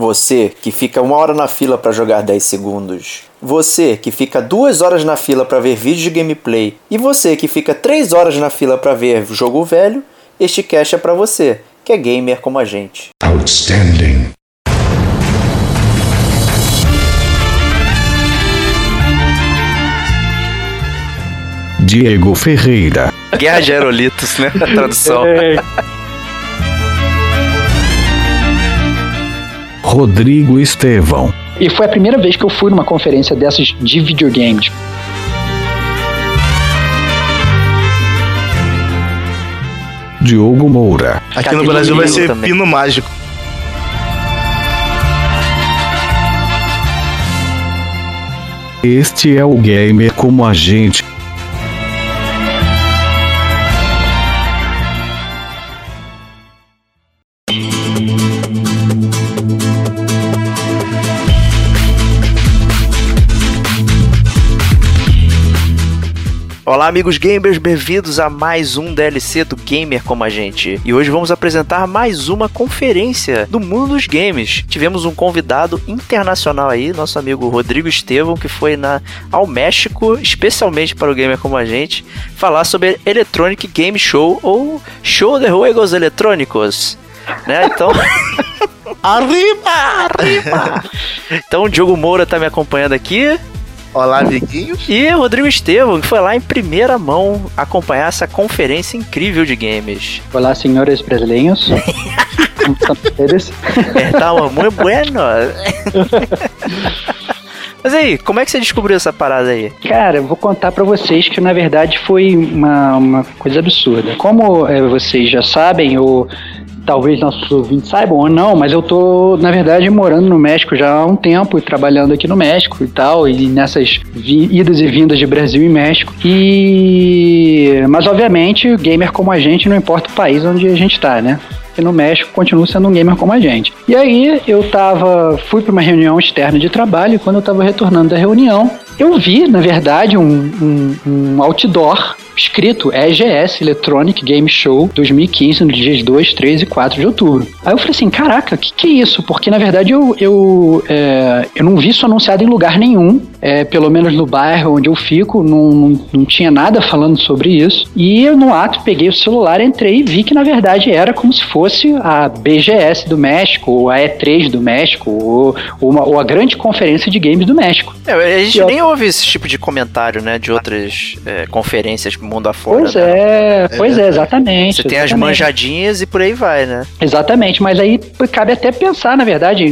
Você que fica uma hora na fila para jogar 10 segundos. Você que fica duas horas na fila para ver vídeos de gameplay. E você que fica três horas na fila para ver jogo velho. Este cast é para você, que é gamer como a gente. Outstanding. Diego Ferreira. Guerra de Aerolitos, né? A tradução. Rodrigo Estevão. E foi a primeira vez que eu fui numa conferência dessas de videogames. Diogo Moura. Aqui no Brasil vai ser também. Pino Mágico. Este é o gamer como a gente. Olá, amigos gamers, bem-vindos a mais um DLC do Gamer Como a Gente. E hoje vamos apresentar mais uma conferência do mundo dos games. Tivemos um convidado internacional aí, nosso amigo Rodrigo Estevão, que foi na, ao México, especialmente para o Gamer Como a Gente, falar sobre Electronic Game Show ou Show de Juegos Eletrônicos. Né? Então. arriba! Arriba! então o Diogo Moura tá me acompanhando aqui. Olá, amiguinhos. E Rodrigo Estevam, que foi lá em primeira mão acompanhar essa conferência incrível de games. Olá, senhores brasileiros. Como estão vocês? Estamos muito bueno. Mas aí, como é que você descobriu essa parada aí? Cara, eu vou contar para vocês que na verdade foi uma, uma coisa absurda. Como é, vocês já sabem, eu talvez nossos ouvintes saibam ou não, mas eu tô, na verdade, morando no México já há um tempo e trabalhando aqui no México e tal, e nessas idas e vindas de Brasil e México. E. Mas, obviamente, gamer como a gente, não importa o país onde a gente tá, né? Porque no México continua sendo um gamer como a gente. E aí eu tava. fui para uma reunião externa de trabalho e quando eu tava retornando da reunião, eu vi, na verdade, um, um, um outdoor escrito EGS Electronic Game Show 2015, nos dias 2, 3 e 4 de outubro. Aí eu falei assim: caraca, o que, que é isso? Porque na verdade eu, eu, é, eu não vi isso anunciado em lugar nenhum, é, pelo menos no bairro onde eu fico, não, não, não tinha nada falando sobre isso. E eu, no ato, peguei o celular, entrei e vi que na verdade era como se fosse a BGS do México, ou a E3 do México, ou, ou, uma, ou a grande conferência de games do México. É, a gente e nem eu... ouve esse tipo de comentário, né, de outras é, conferências mundo afora. Pois né? é, pois é, exatamente. Você tem exatamente. as manjadinhas e por aí vai, né? Exatamente, mas aí cabe até pensar, na verdade,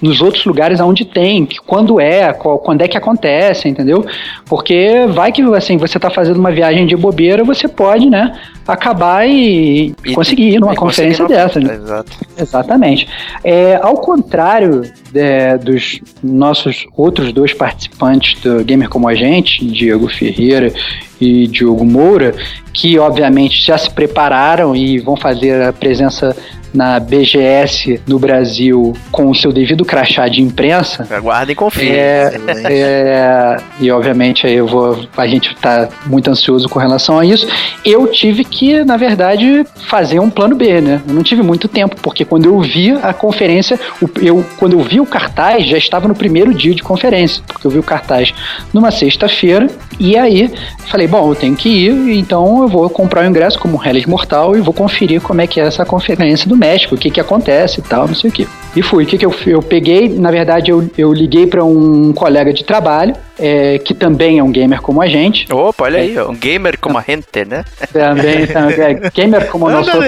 nos outros lugares onde tem, quando é, qual, quando é que acontece, entendeu? Porque vai que assim, você tá fazendo uma viagem de bobeira, você pode, né, acabar e, e conseguir ir numa conferência dessa. Né? Exato. Exatamente. É, ao contrário é, dos nossos outros dois participantes do Gamer Como a Gente, Diego Ferreira e Diogo Moura, que obviamente já se prepararam e vão fazer a presença na BGS no Brasil com o seu devido crachá de imprensa. Aguardem e confiem. É, é, e obviamente aí eu vou, a gente está muito ansioso com relação a isso. Eu tive que, na verdade, fazer um plano B, né? Eu não tive muito tempo, porque quando eu vi a conferência, eu, quando eu vi o cartaz, já estava no primeiro dia de conferência, porque eu vi o cartaz numa sexta-feira, e aí falei, bom, eu tenho que ir, então eu vou comprar o ingresso como Hellis Mortal e vou conferir como é que é essa conferência do México, o que que acontece e tal, não sei o que. E fui. O que, que eu, eu peguei? Na verdade, eu, eu liguei para um colega de trabalho, é, que também é um gamer como a gente. Opa, olha aí, um gamer como a gente, né? Também, também é gamer como nós outros.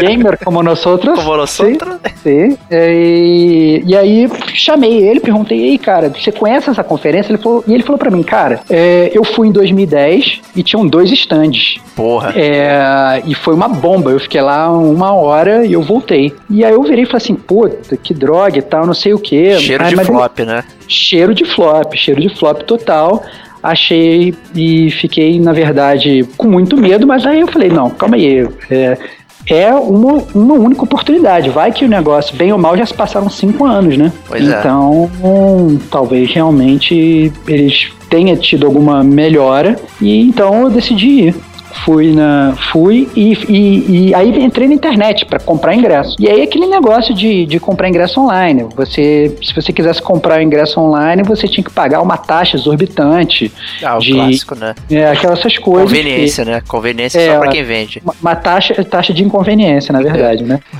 gamer como nós outros. Como nós outros. Sim. sim. E, e aí chamei ele, perguntei, ei, cara, você conhece essa conferência? Ele falou, e ele falou para mim, cara, é, eu fui em 2010 e tinham dois stands. Porra. É, e foi uma bomba. Eu fiquei lá uma hora e eu voltei. E aí eu virei e falei assim, puta, que droga e tal, não sei o que. Cheiro de flop, né? Cheiro de flop, cheiro de flop total achei e fiquei, na verdade, com muito medo, mas aí eu falei, não, calma aí, é, é uma, uma única oportunidade. Vai que o negócio, bem ou mal, já se passaram cinco anos, né? Pois é. então, é. talvez realmente eles tenham tido alguma melhora e então eu decidi ir. Fui na fui e, e, e aí entrei na internet para comprar ingresso. E aí aquele negócio de, de comprar ingresso online. Você, se você quisesse comprar o ingresso online, você tinha que pagar uma taxa exorbitante. Ah, o de, clássico, né? É, aquelas essas coisas. Conveniência, que, né? Conveniência é, só pra quem vende. Uma, uma, taxa, taxa de inconveniência, na verdade, né?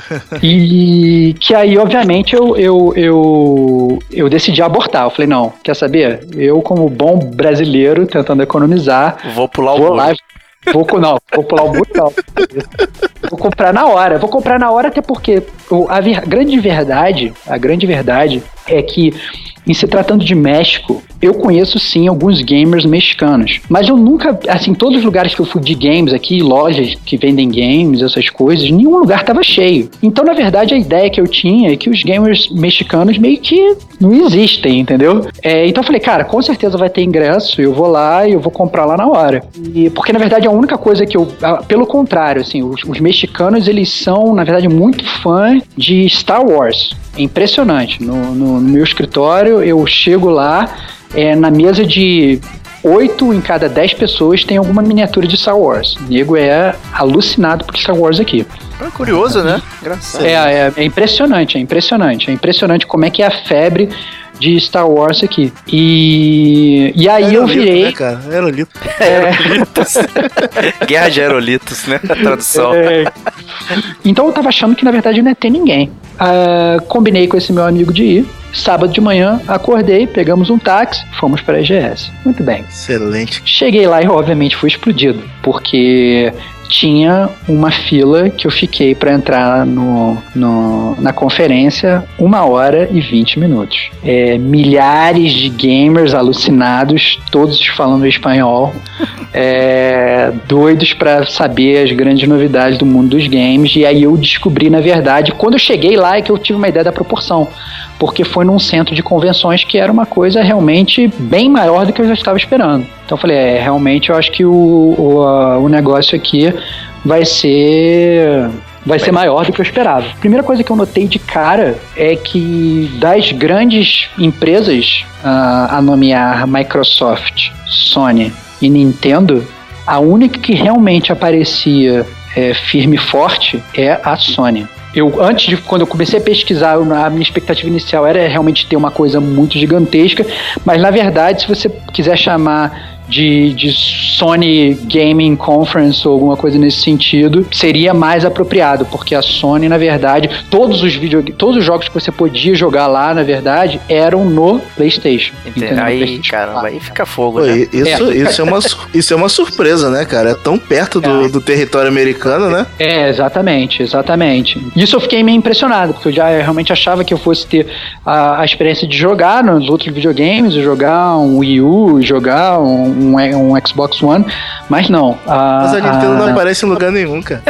E que aí, obviamente, eu, eu, eu, eu decidi abortar. Eu falei, não, quer saber? Eu, como bom brasileiro, tentando economizar, vou pular o vou Vou, não, vou pular o botão. Vou comprar na hora. Vou comprar na hora até porque a ver, grande verdade, a grande verdade é que em se tratando de México, eu conheço sim alguns gamers mexicanos, mas eu nunca, assim, todos os lugares que eu fui de games aqui, lojas que vendem games, essas coisas, nenhum lugar tava cheio. Então, na verdade, a ideia que eu tinha é que os gamers mexicanos meio que não existem, entendeu? É, então eu falei, cara, com certeza vai ter ingresso, eu vou lá e eu vou comprar lá na hora. E, porque, na verdade, a única coisa que eu, pelo contrário, assim, os, os mexicanos, eles são, na verdade, muito fã de Star Wars. É impressionante. No, no, no meu escritório, eu chego lá, é, na mesa de oito em cada dez pessoas tem alguma miniatura de Star Wars. O nego é alucinado por Star Wars aqui. É curioso, né? Engraçado. É, é, é, impressionante, é impressionante. É impressionante como é que é a febre de Star Wars aqui. E, e aí Aerolito, eu virei. Né, cara? Aerolito. É... Aerolitos. Guerra de Aerolitos, né? A tradução. É... Então eu tava achando que na verdade não ia ter ninguém. Uh, combinei com esse meu amigo de ir. Sábado de manhã, acordei, pegamos um táxi, fomos para a EGS. Muito bem. Excelente. Cheguei lá e, obviamente, fui explodido, porque tinha uma fila que eu fiquei para entrar no, no, na conferência uma hora e 20 minutos. É, milhares de gamers alucinados, todos falando espanhol, é, doidos para saber as grandes novidades do mundo dos games. E aí eu descobri, na verdade, quando eu cheguei lá, é que eu tive uma ideia da proporção porque foi num centro de convenções que era uma coisa realmente bem maior do que eu já estava esperando. Então eu falei, é, realmente eu acho que o, o, a, o negócio aqui vai ser vai ser maior do que eu esperava. Primeira coisa que eu notei de cara é que das grandes empresas uh, a nomear Microsoft, Sony e Nintendo, a única que realmente aparecia é, firme e forte é a Sony eu antes de quando eu comecei a pesquisar, a minha expectativa inicial era realmente ter uma coisa muito gigantesca, mas na verdade, se você quiser chamar de, de Sony Gaming Conference ou alguma coisa nesse sentido, seria mais apropriado, porque a Sony, na verdade, todos os vídeos, todos os jogos que você podia jogar lá, na verdade, eram no PlayStation. Entendeu? Aí, PlayStation caramba, aí fica fogo, Pô, né? Isso é. Isso, é uma, isso é uma surpresa, né, cara? É tão perto do, é. do território americano, né? É, exatamente, exatamente. Isso eu fiquei meio impressionado, porque eu já realmente achava que eu fosse ter a, a experiência de jogar nos outros videogames, jogar um Wii U, jogar um um, um Xbox One, mas não. A, mas a Nintendo a, não aparece em lugar nenhum, cara.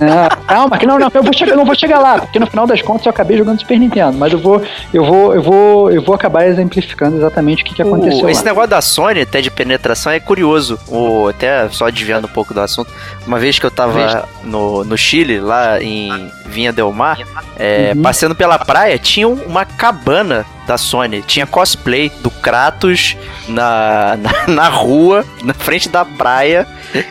É, calma, que não, não, eu, vou chegar, eu não vou chegar lá, porque no final das contas eu acabei jogando Super Nintendo, mas eu vou, eu vou, eu vou, eu vou acabar exemplificando exatamente o que, que aconteceu. esse lá. negócio da Sony, até de penetração, é curioso. O, até só desviando um pouco do assunto, uma vez que eu tava no, no Chile, lá em Vinha Del Mar, é, uhum. passeando pela praia, tinha uma cabana da Sony. Tinha cosplay do Kratos na, na, na, rua, na frente da praia,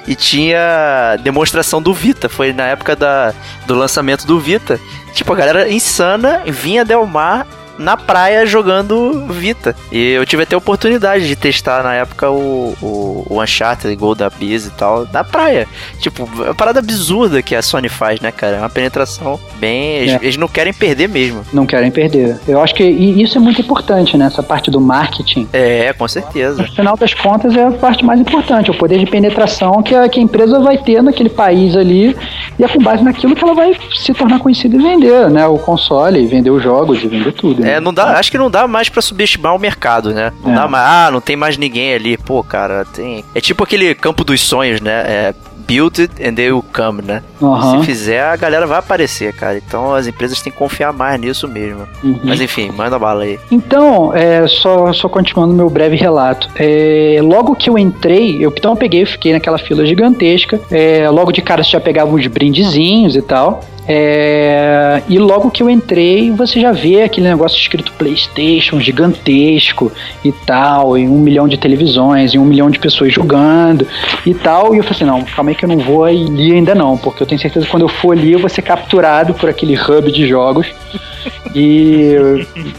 e tinha demonstração do Vita. Foi na época da, do lançamento do Vita. Tipo, a galera insana vinha Del Mar na praia jogando Vita. E eu tive até a oportunidade de testar na época o, o, o Uncharted Gold da Biz e tal, na praia. Tipo, é uma parada absurda que a Sony faz, né, cara? É uma penetração bem. Eles, é. eles não querem perder mesmo. Não querem perder. Eu acho que isso é muito importante, né? Essa parte do marketing. É, com certeza. No final das contas, é a parte mais importante, o poder de penetração que a, que a empresa vai ter naquele país ali. E é com base naquilo que ela vai se tornar conhecida e vender, né? O console, vender os jogos e vender tudo. É, não dá, acho que não dá mais para subestimar o mercado, né? Não é. dá mais, ah, não tem mais ninguém ali. Pô, cara, tem. É tipo aquele campo dos sonhos, né? É, build it and they will come, né? Uhum. Se fizer, a galera vai aparecer, cara. Então as empresas têm que confiar mais nisso mesmo. Uhum. Mas enfim, manda bala aí. Então, é, só, só continuando meu breve relato. É, logo que eu entrei, eu, então eu peguei, fiquei naquela fila gigantesca. É, logo de cara você já pegava uns brindezinhos e tal. É, e logo que eu entrei, você já vê aquele negócio escrito PlayStation gigantesco e tal, e um milhão de televisões, e um milhão de pessoas jogando e tal. E eu falei assim: não, calma aí que eu não vou ali ainda não, porque eu tenho certeza que quando eu for ali eu vou ser capturado por aquele hub de jogos e,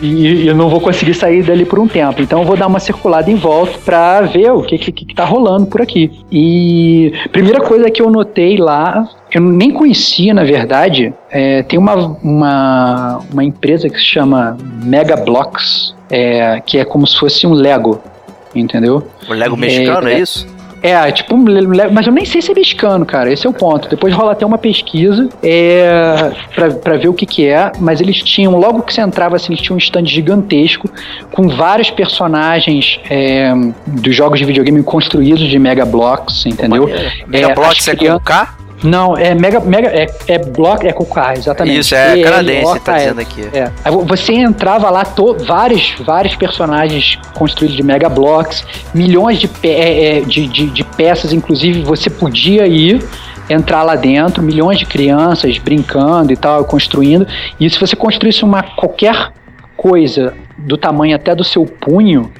e, eu não vou conseguir sair dali por um tempo. Então eu vou dar uma circulada em volta para ver o que, que, que tá rolando por aqui. E primeira coisa que eu notei lá eu nem conhecia, na verdade. É, tem uma, uma, uma empresa que se chama Mega Blocks, é, que é como se fosse um Lego, entendeu? O Lego mexicano, é, é isso? É, tipo, mas eu nem sei se é mexicano, cara. Esse é o ponto. Depois rola até uma pesquisa é, pra, pra ver o que que é, mas eles tinham, logo que você entrava, assim, eles tinham um stand gigantesco com vários personagens é, dos jogos de videogame construídos de Mega Blocks, entendeu? Mega é, Blocks é com K? Não, é mega, mega é, é bloco, é K, exatamente. Isso, é canadense, tá dizendo aqui. É. Você entrava lá, to, vários, vários personagens construídos de mega blocks, milhões de, é, é, de, de, de peças, inclusive você podia ir entrar lá dentro, milhões de crianças brincando e tal, construindo. E se você construísse uma qualquer coisa do tamanho até do seu punho,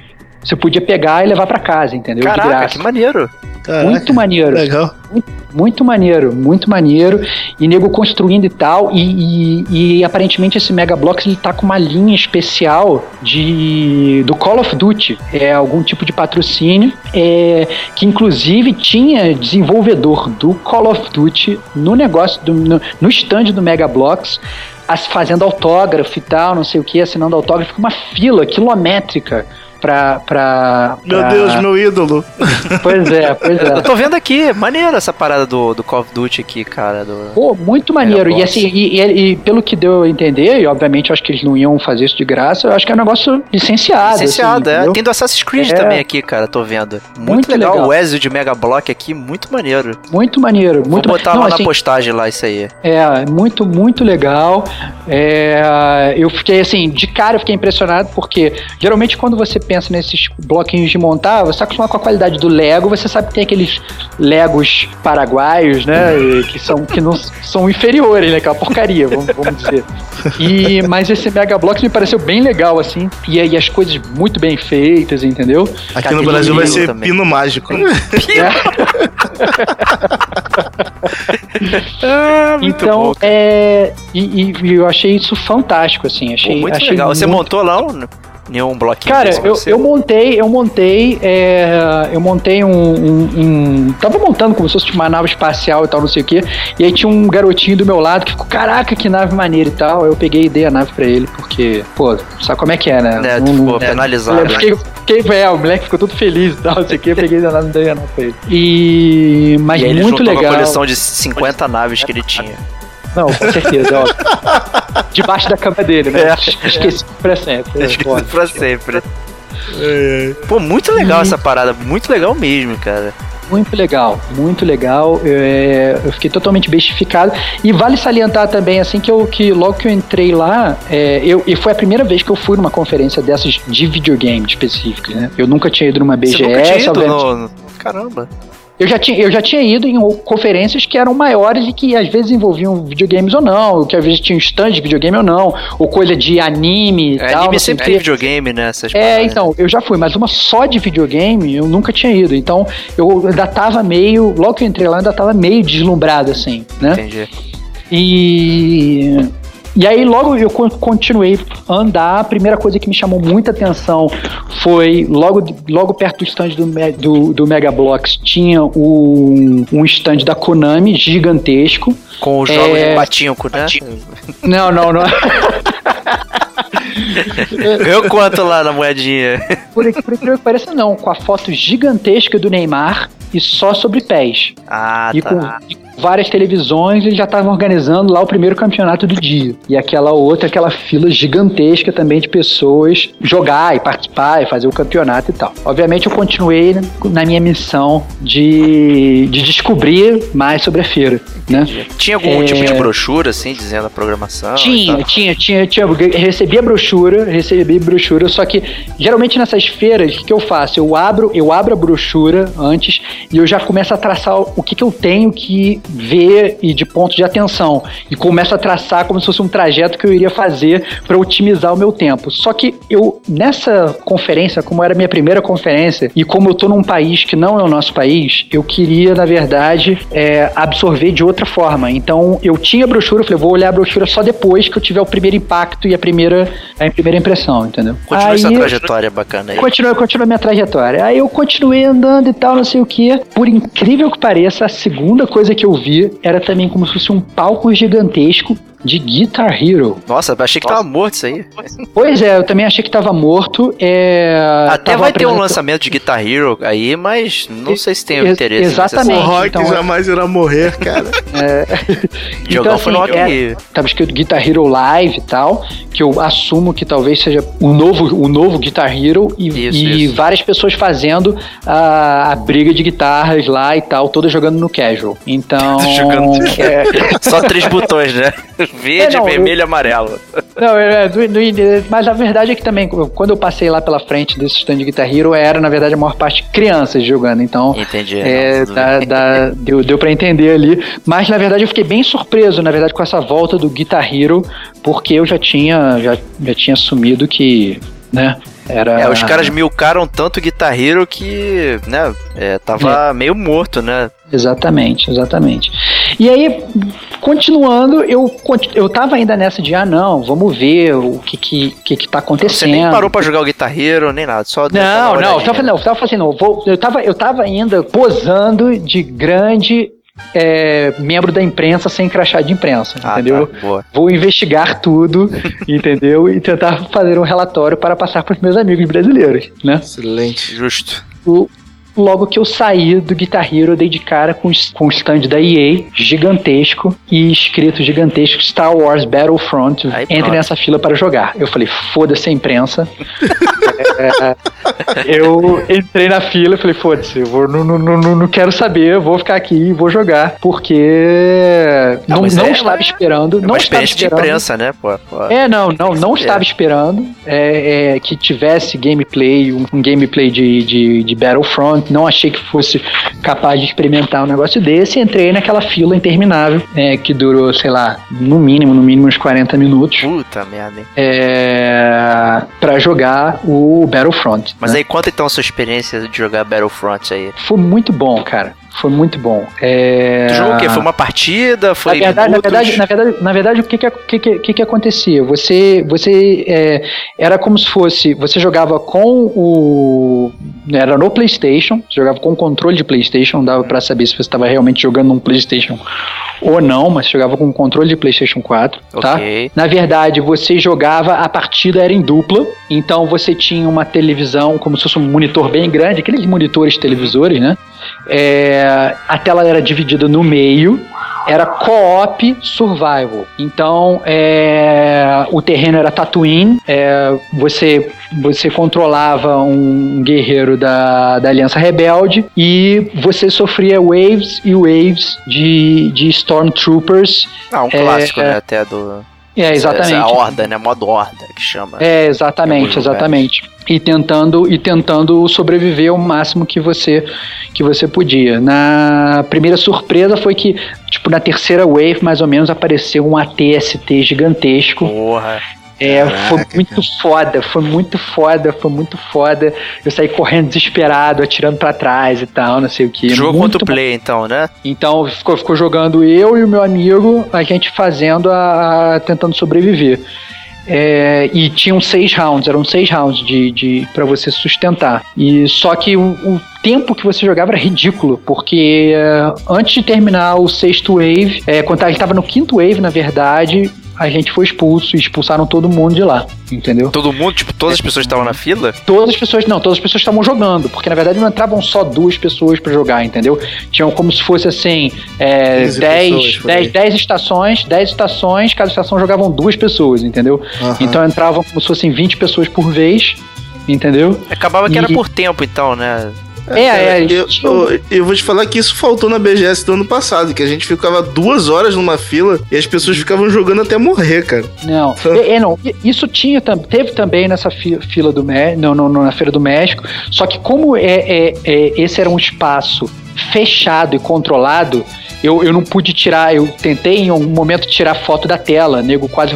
você podia pegar e levar para casa, entendeu? Caraca, que maneiro. Caraca, muito maneiro. Legal. Muito, muito, maneiro, muito maneiro. E nego construindo e tal. E, e, e, aparentemente esse Mega Blocks ele tá com uma linha especial de do Call of Duty. É algum tipo de patrocínio. É, que inclusive tinha desenvolvedor do Call of Duty no negócio, do, no, no stand do Mega Blocks fazendo autógrafo e tal, não sei o que, assinando autógrafo, uma fila quilométrica pra. pra, Meu Deus, meu ídolo. Pois é, pois é. Eu tô vendo aqui, maneiro essa parada do, do Call of Duty aqui, cara. Do... Pô, muito maneiro. E assim, e, e, e, pelo que deu a entender, e obviamente eu acho que eles não iam fazer isso de graça, eu acho que é um negócio licenciado. Licenciado, assim, é. Tem do Assassin's Creed é. também aqui, cara, tô vendo. Muito, muito legal. legal. O Ezio de Mega Block aqui, muito maneiro. Muito maneiro. Muito Vou botar não, lá assim, na postagem lá isso aí. É, muito, muito legal. É, eu fiquei assim, de cara eu fiquei impressionado, porque geralmente quando você pensa pensa nesses bloquinhos de montar, você está acostumado com a qualidade do Lego, você sabe que tem aqueles Legos paraguaios, né? Que são, que não são inferiores, né? Aquela porcaria, vamos, vamos dizer. E, mas esse Mega Blocks me pareceu bem legal, assim. E, e as coisas muito bem feitas, entendeu? Aqui no Brasil vai ser também. pino mágico. Pino. ah, então, bom, é. E, e, eu achei isso fantástico, assim. Achei, Pô, muito achei legal. Muito... Você montou lá um nenhum bloquinho. Cara, eu, eu montei, eu montei, é, eu montei um, um, um, Tava montando como se fosse uma nave espacial e tal, não sei o quê. E aí tinha um garotinho do meu lado que ficou, caraca, que nave maneira e tal. Eu peguei e dei a nave pra ele, porque, pô, sabe como é que é, né? É, um, ficou é, penalizado. Eu fiquei, fiquei, é, o moleque ficou todo feliz e tal, não sei o quê. Eu peguei a nave e dei a nave pra ele. E. Mas e muito legal. uma coleção de 50 naves que ele tinha. Não, com certeza, ó. Debaixo da cama dele, né? É. Esqueci pra sempre. Esqueci pra sempre. Pô, muito legal essa parada, muito legal mesmo, cara. Muito legal, muito legal. É, eu fiquei totalmente bestificado. E vale salientar também, assim, que, eu, que logo que eu entrei lá, é, eu, e foi a primeira vez que eu fui numa conferência dessas de videogame específico, né? Eu nunca tinha ido numa BGS. Você nunca tinha ido no... Caramba. Eu já, tinha, eu já tinha ido em conferências que eram maiores e que às vezes envolviam videogames ou não, que às vezes tinham stand de videogame ou não, ou coisa de anime e é, tal. Anime sempre tem videogame, né? Essas é, então, eu já fui, mas uma só de videogame eu nunca tinha ido. Então eu ainda tava meio, logo que eu entrei lá, ainda tava meio deslumbrado, assim, né? Entendi. E e aí logo eu continuei a andar. A primeira coisa que me chamou muita atenção foi logo, logo perto do stand do, do, do Mega Blocks tinha um, um stand da Konami gigantesco. Com os jogos é... de patinco, né? Não, não, não. Eu quanto lá na moedinha? Por, por incrível que pareça, não. Com a foto gigantesca do Neymar e só sobre pés. Ah, e tá. Com, e várias televisões, eles já estavam organizando lá o primeiro campeonato do dia. E aquela outra, aquela fila gigantesca também de pessoas jogar e participar e fazer o campeonato e tal. Obviamente eu continuei na minha missão de, de descobrir mais sobre a feira. Né? Tinha algum é... tipo de brochura, assim, dizendo a programação? Tinha, tinha, tinha, tinha. Recebi a brochura, recebi a brochura, só que geralmente nessas feiras, o que eu faço? Eu abro, eu abro a brochura antes, e eu já começo a traçar o que, que eu tenho que ver e de ponto de atenção. E começo a traçar como se fosse um trajeto que eu iria fazer para otimizar o meu tempo. Só que eu, nessa conferência, como era a minha primeira conferência, e como eu tô num país que não é o nosso país, eu queria, na verdade, é, absorver de outra forma. Então, eu tinha a brochura, eu falei, vou olhar a brochura só depois que eu tiver o primeiro impacto e a primeira, a primeira impressão, entendeu? Continua aí, essa trajetória bacana aí. Continua, continua minha trajetória. Aí eu continuei andando e tal, não sei o que. Por incrível que pareça, a segunda coisa que eu vi era também como se fosse um palco gigantesco de Guitar Hero. Nossa, achei que Nossa. tava morto isso aí. Pois é, eu também achei que tava morto. É... Até vai ter um lançamento de Guitar Hero aí, mas não sei se tem Ex interesse. Exatamente. O Rock então, jamais irá morrer, cara. é... então, assim, foi no Rock é, Tava escrito Guitar Hero Live e tal, que eu assumo que talvez seja o novo, o novo Guitar Hero e, isso, e isso. várias pessoas fazendo a, a, briga de guitarras lá e tal, todas jogando no casual. Então. jogando. É... Só três botões, né? Verde, é, não, vermelho e amarelo. Não, é, do, do, mas a verdade é que também, quando eu passei lá pela frente desse stand de Guitar Hero, era, na verdade, a maior parte crianças jogando. Então, Entendi. É, da, deu, deu pra entender ali. Mas, na verdade, eu fiquei bem surpreso, na verdade, com essa volta do Guitar Hero, porque eu já tinha, já, já tinha assumido que, né, era... É, os caras milcaram tanto Guitar Hero que, né, é, tava é. meio morto, né? Exatamente, exatamente. E aí, continuando, eu, eu tava ainda nessa de, ah, não, vamos ver o que que, que, que tá acontecendo. Você nem parou pra jogar o Guitar Hero, nem nada, só... Não, não, eu tava, não, eu tava fazendo, vou, eu, tava, eu tava ainda posando de grande é, membro da imprensa sem crachá de imprensa, ah, entendeu? Tá, Vou investigar tudo, entendeu? E tentar fazer um relatório para passar para os meus amigos brasileiros, né? Excelente. Justo. O, logo que eu saí do Guitar Hero, eu dei de cara com, com o stand da EA, gigantesco, e escrito gigantesco Star Wars Battlefront, Aí, entre pronto. nessa fila para jogar. Eu falei, foda-se a imprensa. é, eu entrei na fila e falei, foda-se, eu vou, não, não, não, não quero saber, vou ficar aqui e vou jogar, porque não, não, não é, estava esperando. É não estava esperando. de imprensa, né? Pô, pô. É, não, não, não estava esperando é, é, que tivesse gameplay, um, um gameplay de, de, de Battlefront, não achei que fosse capaz de experimentar um negócio desse. Entrei naquela fila interminável, é, que durou, sei lá, no mínimo, no mínimo uns 40 minutos. Puta merda, hein? É, pra jogar o Battlefront. Mas né? aí conta então a sua experiência de jogar Battlefront aí. Foi muito bom, cara. Foi muito bom. É... Tu jogou o quê? Foi uma partida? Foi na verdade, na verdade, na verdade, na verdade, o que que, que, que, que acontecia? Você, você é, era como se fosse, você jogava com o, era no PlayStation, jogava com o controle de PlayStation, dava para saber se você estava realmente jogando num PlayStation ou não, mas jogava com o controle de PlayStation 4, tá? Okay. Na verdade, você jogava, a partida era em dupla, então você tinha uma televisão como se fosse um monitor bem grande, aqueles monitores televisores, né? É, a tela era dividida no meio, era co-op survival. Então, é, o terreno era Tatooine, é, você, você controlava um guerreiro da, da Aliança Rebelde e você sofria waves e waves de, de Stormtroopers. Ah, um clássico, é, né? Até do. É, exatamente. Essa, essa horda, né? Modo horda que chama. É, exatamente, exatamente. E tentando, e tentando sobreviver o máximo que você que você podia. Na primeira surpresa foi que, tipo, na terceira wave, mais ou menos, apareceu um ATST gigantesco. Porra. É, Caraca, foi muito cara. foda, foi muito foda, foi muito foda. Eu saí correndo desesperado, atirando para trás e tal, não sei o que. Jogou contra o play, então, né? Então ficou, ficou jogando eu e o meu amigo, a gente fazendo a, a tentando sobreviver. É, e tinham seis rounds, eram seis rounds de, de para você sustentar. E só que o, o, tempo que você jogava era ridículo, porque é, antes de terminar o sexto wave, é, quando a gente estava no quinto wave, na verdade, a gente foi expulso e expulsaram todo mundo de lá, entendeu? Todo mundo? Tipo, todas as pessoas estavam na fila? Todas as pessoas, não, todas as pessoas estavam jogando, porque na verdade não entravam só duas pessoas para jogar, entendeu? Tinham como se fosse assim, é, 10, 10, 10 estações, 10 estações, cada estação jogavam duas pessoas, entendeu? Uhum. Então entravam como se fossem 20 pessoas por vez, entendeu? Acabava que e... era por tempo, então, né? É, é, eu, eu, eu, vou te falar que isso faltou na BGS do ano passado, que a gente ficava duas horas numa fila e as pessoas ficavam jogando até morrer, cara. Não, é, é não. Isso tinha, teve também nessa fila do México, não, não, na Feira do México, só que como é, é, é, esse era um espaço fechado e controlado, eu, eu não pude tirar, eu tentei em algum momento tirar foto da tela, nego quase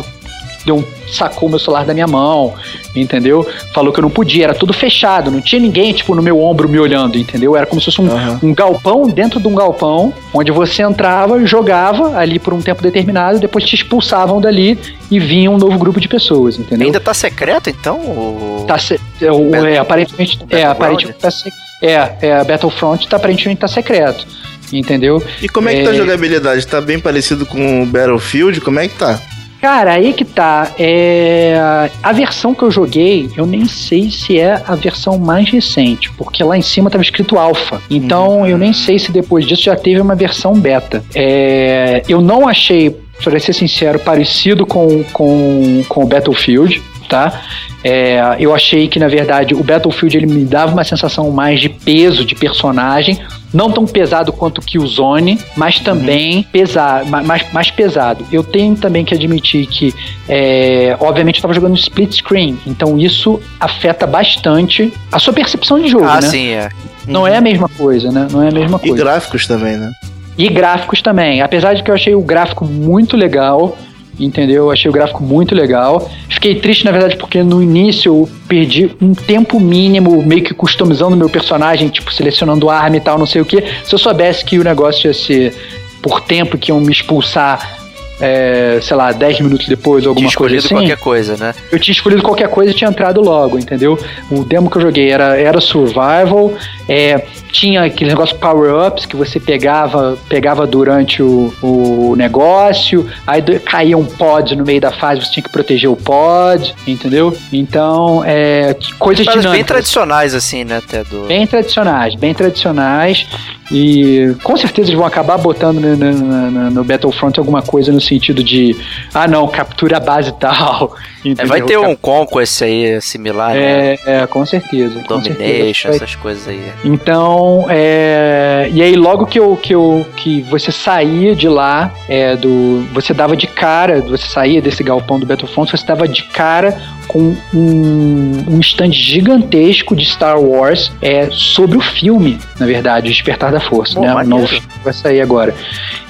deu um, sacou meu celular da minha mão, entendeu? Falou que eu não podia, era tudo fechado, não tinha ninguém, tipo, no meu ombro me olhando, entendeu? Era como se fosse um, uhum. um galpão dentro de um galpão, onde você entrava, jogava ali por um tempo determinado, depois te expulsavam dali e vinha um novo grupo de pessoas, entendeu? Ainda tá secreto, então? O... Tá se... é, o, é, aparentemente, é, aparentemente tá se... é, é, Battlefront tá, aparentemente tá secreto entendeu? E como é que tá a é. jogabilidade? Tá bem parecido com o Battlefield? Como é que tá? Cara, aí que tá. É... A versão que eu joguei, eu nem sei se é a versão mais recente, porque lá em cima tava escrito alfa. Então uhum. eu nem sei se depois disso já teve uma versão beta. É... Eu não achei, para ser sincero, parecido com, com, com o Battlefield tá? É, eu achei que, na verdade, o Battlefield ele me dava uma sensação mais de peso de personagem, não tão pesado quanto o Zone, mas também uhum. pesado, mais, mais pesado. Eu tenho também que admitir que, é, obviamente, eu estava jogando split screen, então isso afeta bastante a sua percepção de jogo, ah, né? sim, é. Não é a mesma coisa, né? Não é a mesma coisa. E gráficos também, né? E gráficos também. Apesar de que eu achei o gráfico muito legal, entendeu? Eu achei o gráfico muito legal. Fiquei triste, na verdade, porque no início eu perdi um tempo mínimo meio que customizando meu personagem, tipo, selecionando arma e tal, não sei o que. Se eu soubesse que o negócio ia ser por tempo que iam me expulsar é, sei lá, 10 minutos depois, alguma tinha coisa assim. qualquer coisa, né? Eu tinha escolhido qualquer coisa e tinha entrado logo, entendeu? O demo que eu joguei era, era survival, é, tinha aquele negócio power-ups que você pegava pegava durante o, o negócio, aí caía um pod no meio da fase, você tinha que proteger o pod, entendeu? Então, é, coisas Mas dinâmicas. bem tradicionais, assim, né, até do... Bem tradicionais, bem tradicionais. E com certeza eles vão acabar botando no, no, no, Battlefront alguma coisa no sentido de, ah não, captura a base tal. É, vai ter um Conquest aí similar, é, né? É, com certeza. Domination, com certeza. essas coisas aí. Então, é, e aí logo que, eu, que, eu, que você saía de lá, é, do, você dava de cara, você saía desse galpão do Battlefront, você dava de cara com um, um stand gigantesco de Star Wars é, sobre o filme, na verdade, Despertar da Força, né? O novo vai sair agora.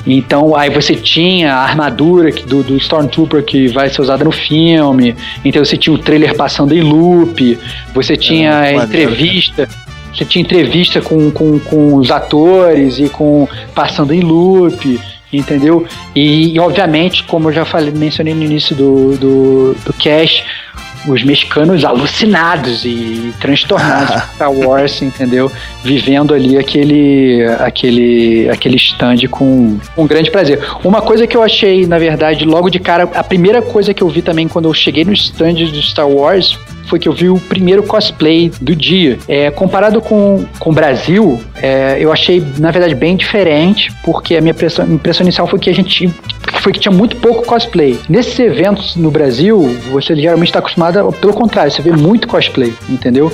Então, aí você tinha a armadura do, do Stormtrooper que vai ser usada no filme. Então, você tinha o trailer passando em loop. Você tinha é, entrevista. Você tinha entrevista com, com, com os atores e com passando em loop entendeu? E, e, obviamente, como eu já falei, mencionei no início do, do, do cast, os mexicanos alucinados e transtornados por Star Wars, entendeu? Vivendo ali aquele aquele aquele stand com um grande prazer. Uma coisa que eu achei, na verdade, logo de cara, a primeira coisa que eu vi também quando eu cheguei no stand do Star Wars foi que eu vi o primeiro cosplay do dia. É, comparado com, com o Brasil, é, eu achei, na verdade, bem diferente, porque a minha impressão, impressão inicial foi que a gente foi que tinha muito pouco cosplay. Nesses eventos no Brasil, você geralmente está acostumado, pelo contrário, você vê muito cosplay, entendeu?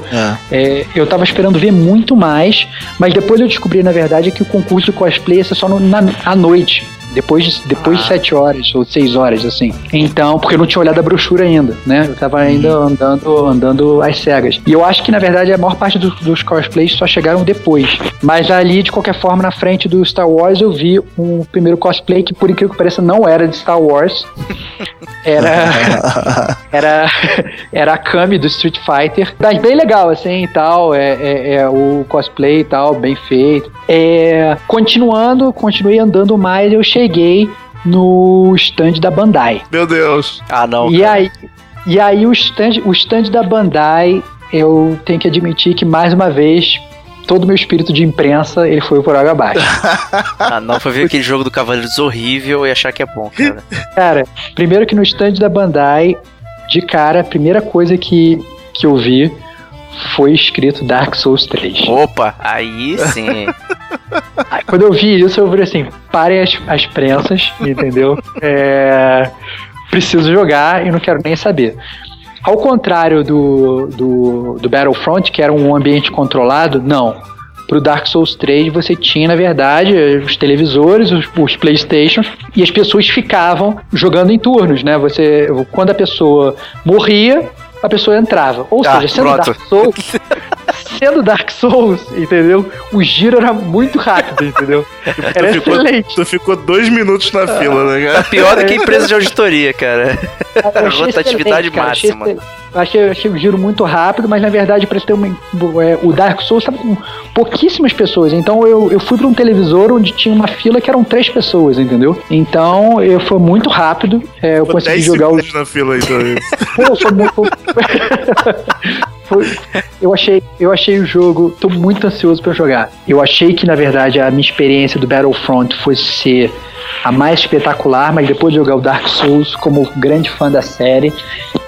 É. É, eu tava esperando ver muito mais, mas depois eu descobri, na verdade, que o concurso de cosplay ia ser só no, na, à noite depois, depois ah. de sete horas ou seis horas, assim. Então, porque eu não tinha olhado a brochura ainda, né? Eu tava ainda uhum. andando, andando às cegas. E eu acho que, na verdade, a maior parte dos, dos cosplays só chegaram depois. Mas ali, de qualquer forma, na frente do Star Wars, eu vi um primeiro cosplay que, por incrível que pareça, não era de Star Wars. Era. era, era a Kami do Street Fighter. Mas bem legal, assim, e tal. É, é, é o cosplay e tal, bem feito. É, continuando, continuei andando mais, eu cheguei no stand da Bandai. Meu Deus. Ah, não. E cara. aí, e aí o stand, o stand da Bandai, eu tenho que admitir que mais uma vez todo o meu espírito de imprensa ele foi por água abaixo. ah, não, foi ver aquele jogo do Cavaleiros horrível e achar que é bom, cara. Cara, primeiro que no stand da Bandai, de cara, a primeira coisa que, que eu vi foi escrito Dark Souls 3. Opa, aí sim. Aí, quando eu vi isso, eu falei assim: parem as, as prensas, entendeu? É, preciso jogar e não quero nem saber. Ao contrário do, do, do Battlefront, que era um ambiente controlado, não. pro Dark Souls 3 você tinha, na verdade, os televisores, os, os Playstations, e as pessoas ficavam jogando em turnos, né? Você, quando a pessoa morria, a pessoa entrava. Ou Ah, seja, sendo pronto. Dark Souls, sendo Dark Souls, entendeu? O giro era muito rápido, entendeu? Era Tu ficou, excelente. tu ficou dois minutos na fila, né, cara? Pior do que empresa de auditoria, cara. Achei Rotatividade cara. Achei máxima. excel- Achei, achei o giro muito rápido, mas na verdade, para ter uma, é, o Dark Souls estava com pouquíssimas pessoas. Então eu, eu fui para um televisor onde tinha uma fila que eram três pessoas, entendeu? Então eu foi muito rápido. é, eu Ficou consegui 10 jogar o na fila, então. Pô, foi muito. Foi- eu, achei, eu achei o jogo. Tô muito ansioso pra jogar. Eu achei que, na verdade, a minha experiência do Battlefront fosse ser a mais espetacular, mas depois de jogar o Dark Souls, como grande fã da série,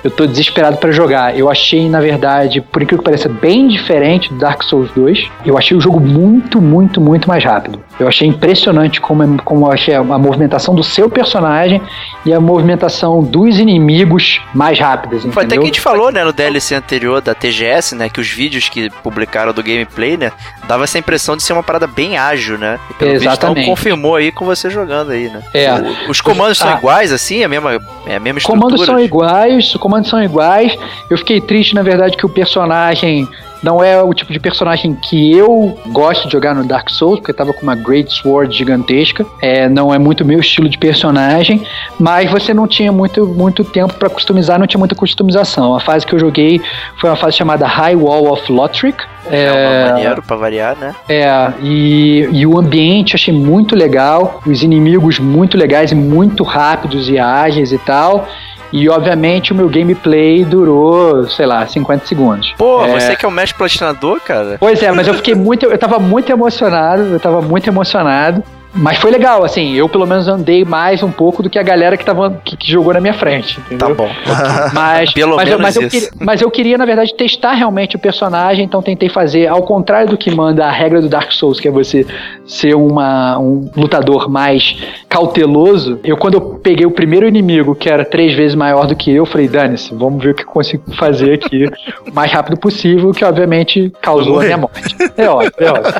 eu tô desesperado pra jogar. Eu achei, na verdade, por incrível que pareça, bem diferente do Dark Souls 2. Eu achei o jogo muito, muito, muito mais rápido. Eu achei impressionante como, é- como eu achei a, a movimentação do seu personagem e a movimentação dos inimigos mais rápidas, Foi até entendeu? que a gente falou, né, no DLC anterior da TGS, né, que os vídeos que publicaram do gameplay, né, dava essa impressão de ser uma parada bem ágil, né? E pelo visto, Exatamente. confirmou aí com você jogando aí, né? É. O- os comandos são Ah. iguais, assim, a mesma, é a mesma estrutura? Comandos são iguais, os comandos são iguais. Eu fiquei triste, na verdade, que o personagem não é o tipo de personagem que eu gosto de jogar no Dark Souls, porque tava com uma Great Sword gigantesca. É, não é muito meu estilo de personagem, mas você não tinha muito, muito tempo para customizar, não tinha muita customização. A fase que eu joguei foi uma fase chamada High Wall of Lothric. É, uma maneiro pra variar, né? É, e, e o ambiente eu achei muito legal, os inimigos muito legais e muito rápidos e ágeis e tal. E obviamente o meu gameplay durou, sei lá, 50 segundos. Pô, É. você que é o mestre platinador, cara. Pois é, mas eu fiquei muito. Eu tava muito emocionado, eu tava muito emocionado. Mas foi legal, assim, eu pelo menos andei mais um pouco do que a galera que, tava, que, que jogou na minha frente, entendeu? Tá bom. Mas, Pelo mas, eu, menos mas, eu isso. queria, mas eu queria, na verdade, testar realmente o personagem, então tentei fazer, ao contrário do que manda a regra do Dark Souls, que é você ser uma, um lutador mais cauteloso. Eu, quando eu peguei o primeiro inimigo, que era três vezes maior do que eu, falei, dane-se, vamos ver o que eu consigo fazer aqui o mais rápido possível, que obviamente causou a minha morte. É óbvio, é óbvio.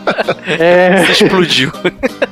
É... Explodiu.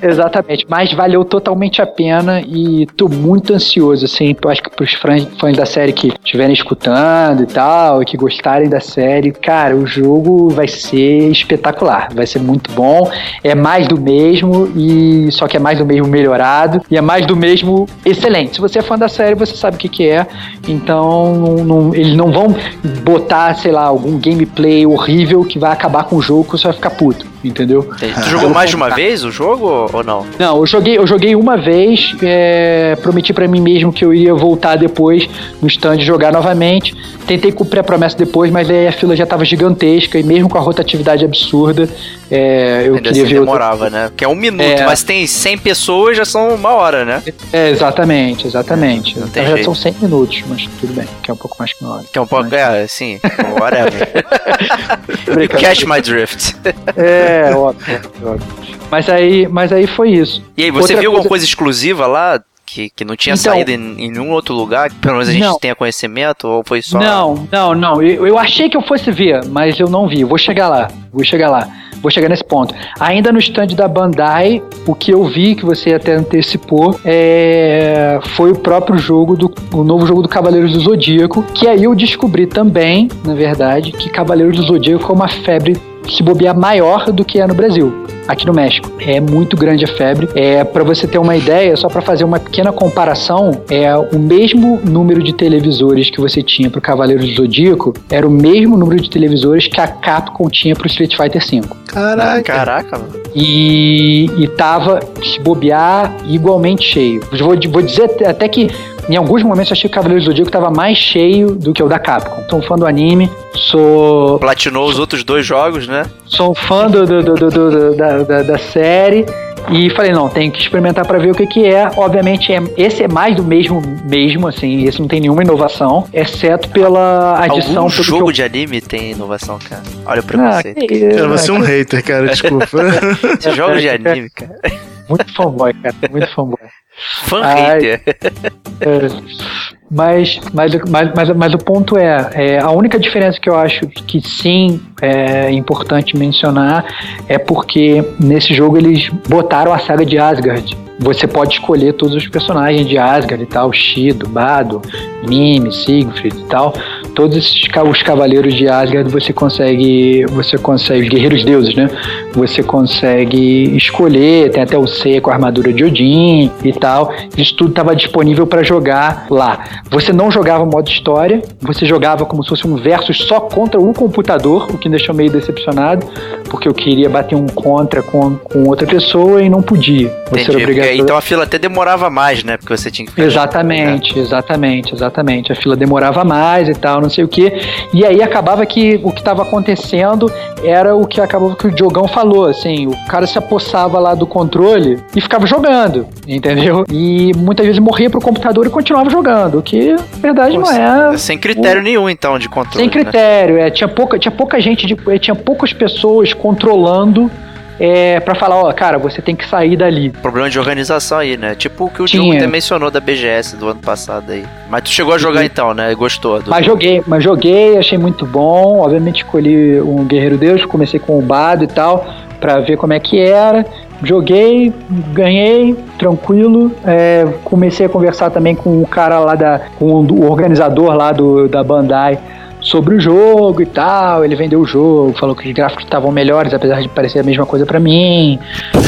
Exatamente, mas valeu totalmente a pena e tô muito ansioso, assim, eu acho que pros fãs, fãs da série que estiverem escutando e tal, e que gostarem da série, cara, o jogo vai ser espetacular, vai ser muito bom, é mais do mesmo, e só que é mais do mesmo melhorado, e é mais do mesmo excelente. Se você é fã da série, você sabe o que, que é, então não- eles não vão botar, sei lá, algum gameplay horrível que vai acabar com o jogo que você vai ficar puto, entendeu? Tu jogou mais de uma vez o jogo ou não? Não, eu joguei, eu joguei uma vez, é, prometi pra mim mesmo que eu iria voltar depois no stand jogar novamente. Tentei cumprir a promessa depois, mas aí a fila já tava gigantesca e mesmo com a rotatividade absurda, é, eu Ainda queria assim ver. outra- demorava, né? Que é um minuto, É. mas tem 100 pessoas, já são uma hora, né? É, exatamente, exatamente. Não verdade jeito. são 100 minutos, mas tudo bem, que é um pouco mais que uma hora. Que é um pouco, é, assim, whatever. Catch my drift. É, óbvio, óbvio. Mas aí, mas aí foi isso. E aí, você Outra viu alguma coisa- coisa exclusiva lá? Que, que não tinha Então- saído em, em nenhum outro lugar, que pelo menos a gente Não. tenha conhecimento, ou foi só. Não, não, não. Eu, eu achei que eu fosse ver, mas eu não vi. Vou chegar lá. Vou chegar lá. Vou chegar nesse ponto. Ainda no stand da Bandai, o que eu vi, que você até antecipou, é, foi o próprio jogo do o novo jogo do Cavaleiros do Zodíaco, que aí eu descobri também, na verdade, que Cavaleiros do Zodíaco é uma febre se bobear maior do que é no Brasil, aqui no México. É muito grande a febre. É para você ter uma ideia, só para fazer uma pequena comparação, é o mesmo número de televisores que você tinha para o Cavaleiros do Zodíaco, era o mesmo número de televisores que a Capcom tinha para o Street Fighter V. Caraca. Caraca, mano. E, e tava se bobear igualmente cheio. Vou, vou dizer até que em alguns momentos eu achei que o Cavaleiros do Zodíaco tava mais cheio do que o da Capcom. Sou um fã do anime, sou Platinou os outros dois jogos, né? sou um fã do, do- do- do- do- da, da- da série e falei, não, tenho que experimentar pra ver o que que é. Obviamente, é- esse é mais do mesmo, mesmo, assim, esse não tem nenhuma inovação, exceto pela adição... Algum jogo eu- de anime tem inovação, cara. Olha o Ah, preconceito. que- Cara, você é um hater, cara, desculpa. Esses jogos de anime, cara. Muito fanboy, cara, muito fanboy. Fã Ai. hater. É, Mas, mas, mas, mas, mas o ponto é, é, a única diferença que eu acho que sim é importante mencionar é porque nesse jogo eles botaram a saga de Asgard. Você pode escolher todos os personagens de Asgard e tal, Shido, Bado, Mime, Siegfried e tal. Todos esses, os cavaleiros de Asgard você consegue, você consegue, os guerreiros deuses, né? Você consegue escolher, tem até o C com a armadura de Odin e tal. Isso tudo estava disponível para jogar lá. Você não jogava modo história, você jogava como se fosse um versus só contra o computador, o que me deixou meio decepcionado, porque eu queria bater um contra com, com outra pessoa e não podia. Você Entendi, era obrigado. porque- então a fila até demorava mais, né? Porque você tinha que Exatamente, exatamente, exatamente. A fila demorava mais e tal, não sei o que. E aí acabava que o que estava acontecendo era o que acabou que o Diogão falou, assim, o cara se apossava lá do controle e ficava jogando, entendeu? E muitas vezes morria pro computador e continuava jogando, o que na verdade não é Sem critério nenhum, então, de controle. sem né? critério, é, tinha pouca, tinha pouca gente, de, eh, tinha poucas pessoas controlando é, para falar, ó, cara, você tem que sair dali. Problema de organização aí, né? Tipo o que o Tinha. Diogo até mencionou da BGS do ano passado aí. Mas tu chegou a jogar Uhum. então, né? Gostou do. Mas joguei, mas joguei, achei muito bom. Obviamente escolhi um Guerreiro Deus, comecei com o Bado e tal, pra ver como é que era. Joguei, ganhei, tranquilo. É, comecei a conversar também com o cara lá da. com o organizador lá do, da Bandai sobre o jogo e tal. Ele vendeu o jogo, falou que os gráficos estavam melhores, apesar de parecer a mesma coisa pra mim.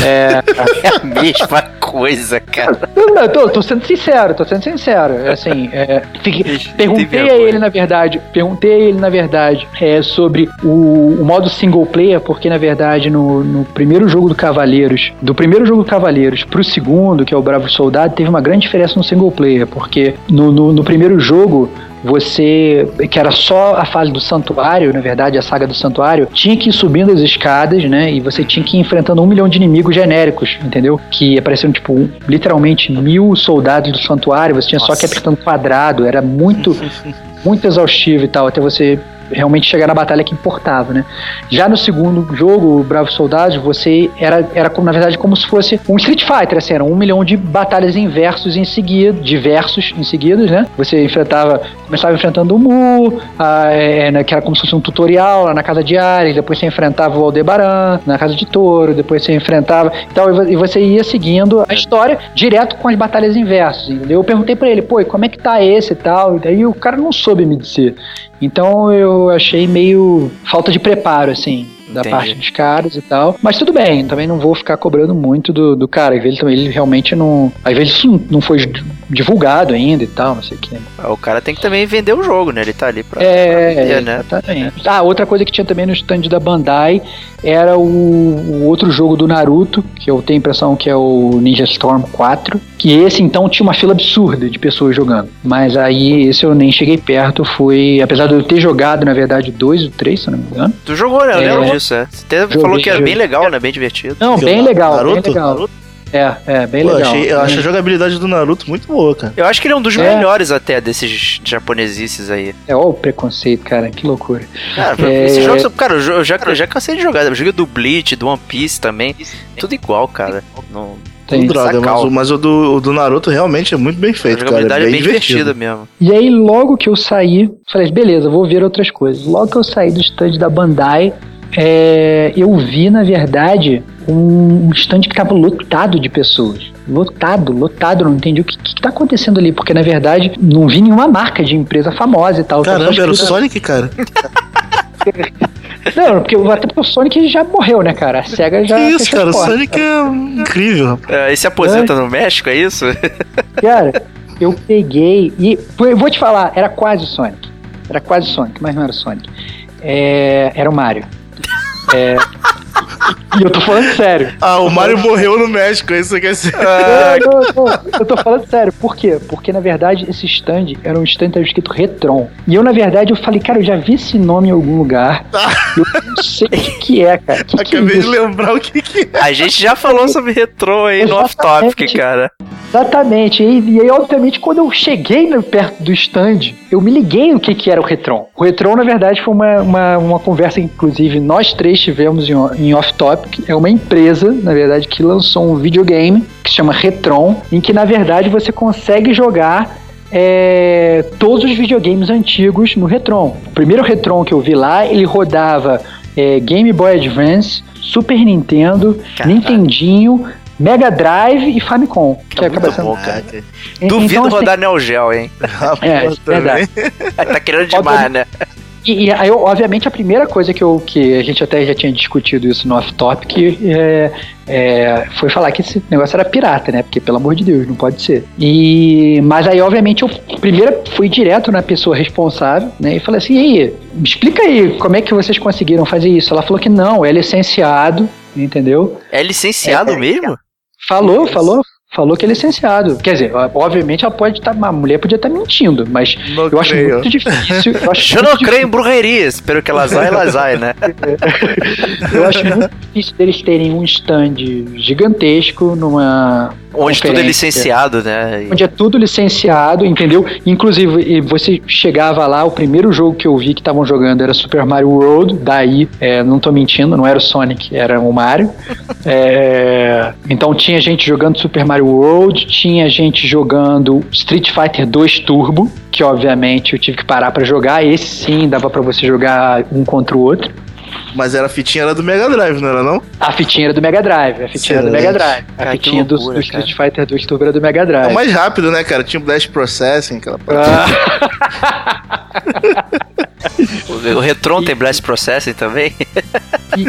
É, É a mesma coisa, cara. eu, eu tô, tô sendo sincero, tô sendo sincero. É Assim, é, fiquei- perguntei a ele, na verdade, perguntei a ele, na verdade, é, sobre o, o modo single player, porque, na verdade, no, no primeiro jogo do Cavaleiros, do primeiro jogo do Cavaleiros pro segundo, que é o Bravo Soldado, teve uma grande diferença no single player, porque no, no, no primeiro jogo, você, que era só a fase do santuário, na verdade, a saga do santuário, tinha que ir subindo as escadas, né? E você tinha que ir enfrentando um milhão de inimigos genéricos, entendeu? Que apareciam, tipo, literalmente mil soldados do santuário, você tinha só que apertando quadrado, era muito, muito exaustivo e tal, até você realmente chegar na batalha que importava, né? Já no segundo jogo, o Bravos Soldados, você era, era como, na verdade, como se fosse um Street Fighter, assim, eram um milhão de batalhas em versos em seguida, diversos em seguidos, né? Você enfrentava, começava enfrentando o Mu, a, é, né, que era como se fosse um tutorial lá na casa de Ares, depois você enfrentava o Aldebaran na casa de Touro, depois você enfrentava, então, e vo- você ia seguindo a história direto com as batalhas em versos, entendeu? Eu perguntei pra ele, pô, como é que tá esse e tal, e daí o cara não soube me dizer. Então eu achei meio falta de preparo, assim, da Entendi. parte dos caras e tal. Mas tudo bem, também não vou ficar cobrando muito do, do cara. Às vezes ele realmente não. Às vezes isso não- foi divulgado ainda e tal, não sei o que. O cara tem que também vender o jogo, né? Ele tá ali pra. É, pra vender, né? exatamente. Ah, outra coisa que tinha também no stand da Bandai era o, o outro jogo do Naruto, que eu tenho a impressão que é o Ninja Storm 4, que esse então tinha uma fila absurda de pessoas jogando. Mas aí esse eu nem cheguei perto, foi, apesar de eu ter jogado, na verdade, dois ou três, se não me engano. Tu jogou, né? Eu É. lembro disso, é. Você até Joguei, falou que era joguei. bem legal, né? Bem divertido. Não, bem legal, Naruto? bem legal. Naruto? É, é, bem Pô, legal. achei- eu acho a jogabilidade do Naruto muito boa, cara. Eu acho que ele é um dos É. melhores até desses japonesices aí. É, ó o preconceito, cara, que loucura. Cara, É. esses jogos, cara, eu já- eu já, eu já cansei de jogar. Eu joguei do Bleach, do One Piece também. Tudo igual, cara. Não, Tem. Droga, mas, o, mas o do, o do Naruto realmente é muito bem a feito, cara. jogabilidade É é bem, bem divertida mesmo. E aí, logo que eu saí, falei, beleza, vou ver outras coisas. Logo que eu saí do stand da Bandai, é, eu vi, na verdade, um stand que tava lotado de pessoas. Lotado, lotado, não entendi o que, que tá acontecendo ali, porque na verdade não vi nenhuma marca de empresa famosa e tal. Caramba, era o Sonic, cara. Não, porque o- até porque o Sonic já morreu, né, cara? A SEGA já. que isso, cara? O. Sonic é incrível, rapaz. É, e se aposenta no México, é isso? Cara, eu peguei e. Eu vou te falar, era quase o Sonic. Era quase o Sonic, mas não era o Sonic. É, era o Mario. É, e eu tô falando sério. Ah, o Mario morreu no México, é isso que quer dizer. Não, não, não, eu tô falando sério. Por quê? Porque, na verdade, esse stand era um stand que tava escrito Retron. E eu, na verdade, eu falei, cara, eu já vi esse nome em algum lugar. Eu não sei o que, que é, cara. Que que é Acabei de lembrar o que que é. A gente já falou sobre retrô aí no off-topic, Exatamente. cara. Exatamente. E, e aí, obviamente, quando eu cheguei no- perto do stand, eu me liguei o que, que era o Retron. O Retron, na verdade, foi uma, uma, uma conversa que, inclusive, nós três tivemos em, em off-topic. É uma empresa, na verdade, que lançou um videogame que se chama Retron, em que, na verdade, você consegue jogar é, todos os videogames antigos no Retron. O primeiro Retron que eu vi lá, ele rodava é, Game Boy Advance, Super Nintendo, Caraca. Nintendinho, Mega Drive e Famicom. Que Muito acaba sendo- bom, cara. Então, Duvido assim, rodar Neo Geo, hein? É, verdade. tá querendo demais, né? E, e aí, obviamente, a primeira coisa que, eu, que a gente até já tinha discutido isso no off-topic é, é, foi falar que esse negócio era pirata, né? Porque, pelo amor de Deus, não pode ser. E, mas aí, obviamente, eu primeiro fui direto na pessoa responsável, né? E falei assim, e aí, me explica aí, como é que vocês conseguiram fazer isso? Ela falou que não, é licenciado, entendeu? É licenciado É, mesmo? Falou, falou, falou que é licenciado. Quer dizer, obviamente ela pode estar, a mulher podia estar mentindo, mas Não eu acho creio. muito difícil. Eu acho Eu não creio em bruxerias, pelo que elas vai, elas vai, né? Eu acho muito difícil deles terem um stand gigantesco numa. Onde tudo é licenciado, né? E- Onde é tudo licenciado, entendeu? Inclusive, você chegava lá, o primeiro jogo que eu vi que estavam jogando era Super Mario World, daí, é, não tô mentindo, não era o Sonic, era o Mario. É, então tinha gente jogando Super Mario World, tinha gente jogando Street Fighter 2 Turbo, que obviamente eu tive que parar pra jogar. Esse sim dava pra você jogar um contra o outro. Mas era a fitinha era do Mega Drive, não era não? A fitinha era do Mega Drive, a fitinha era do Mega Drive. A Cara, fitinha do, loucura, do Street Fighter 2 Turbo era do Mega É Drive. o mais rápido, né, cara? Tinha o Blast Processing, aquela Ah, O Retron tem Blast Processing também? e,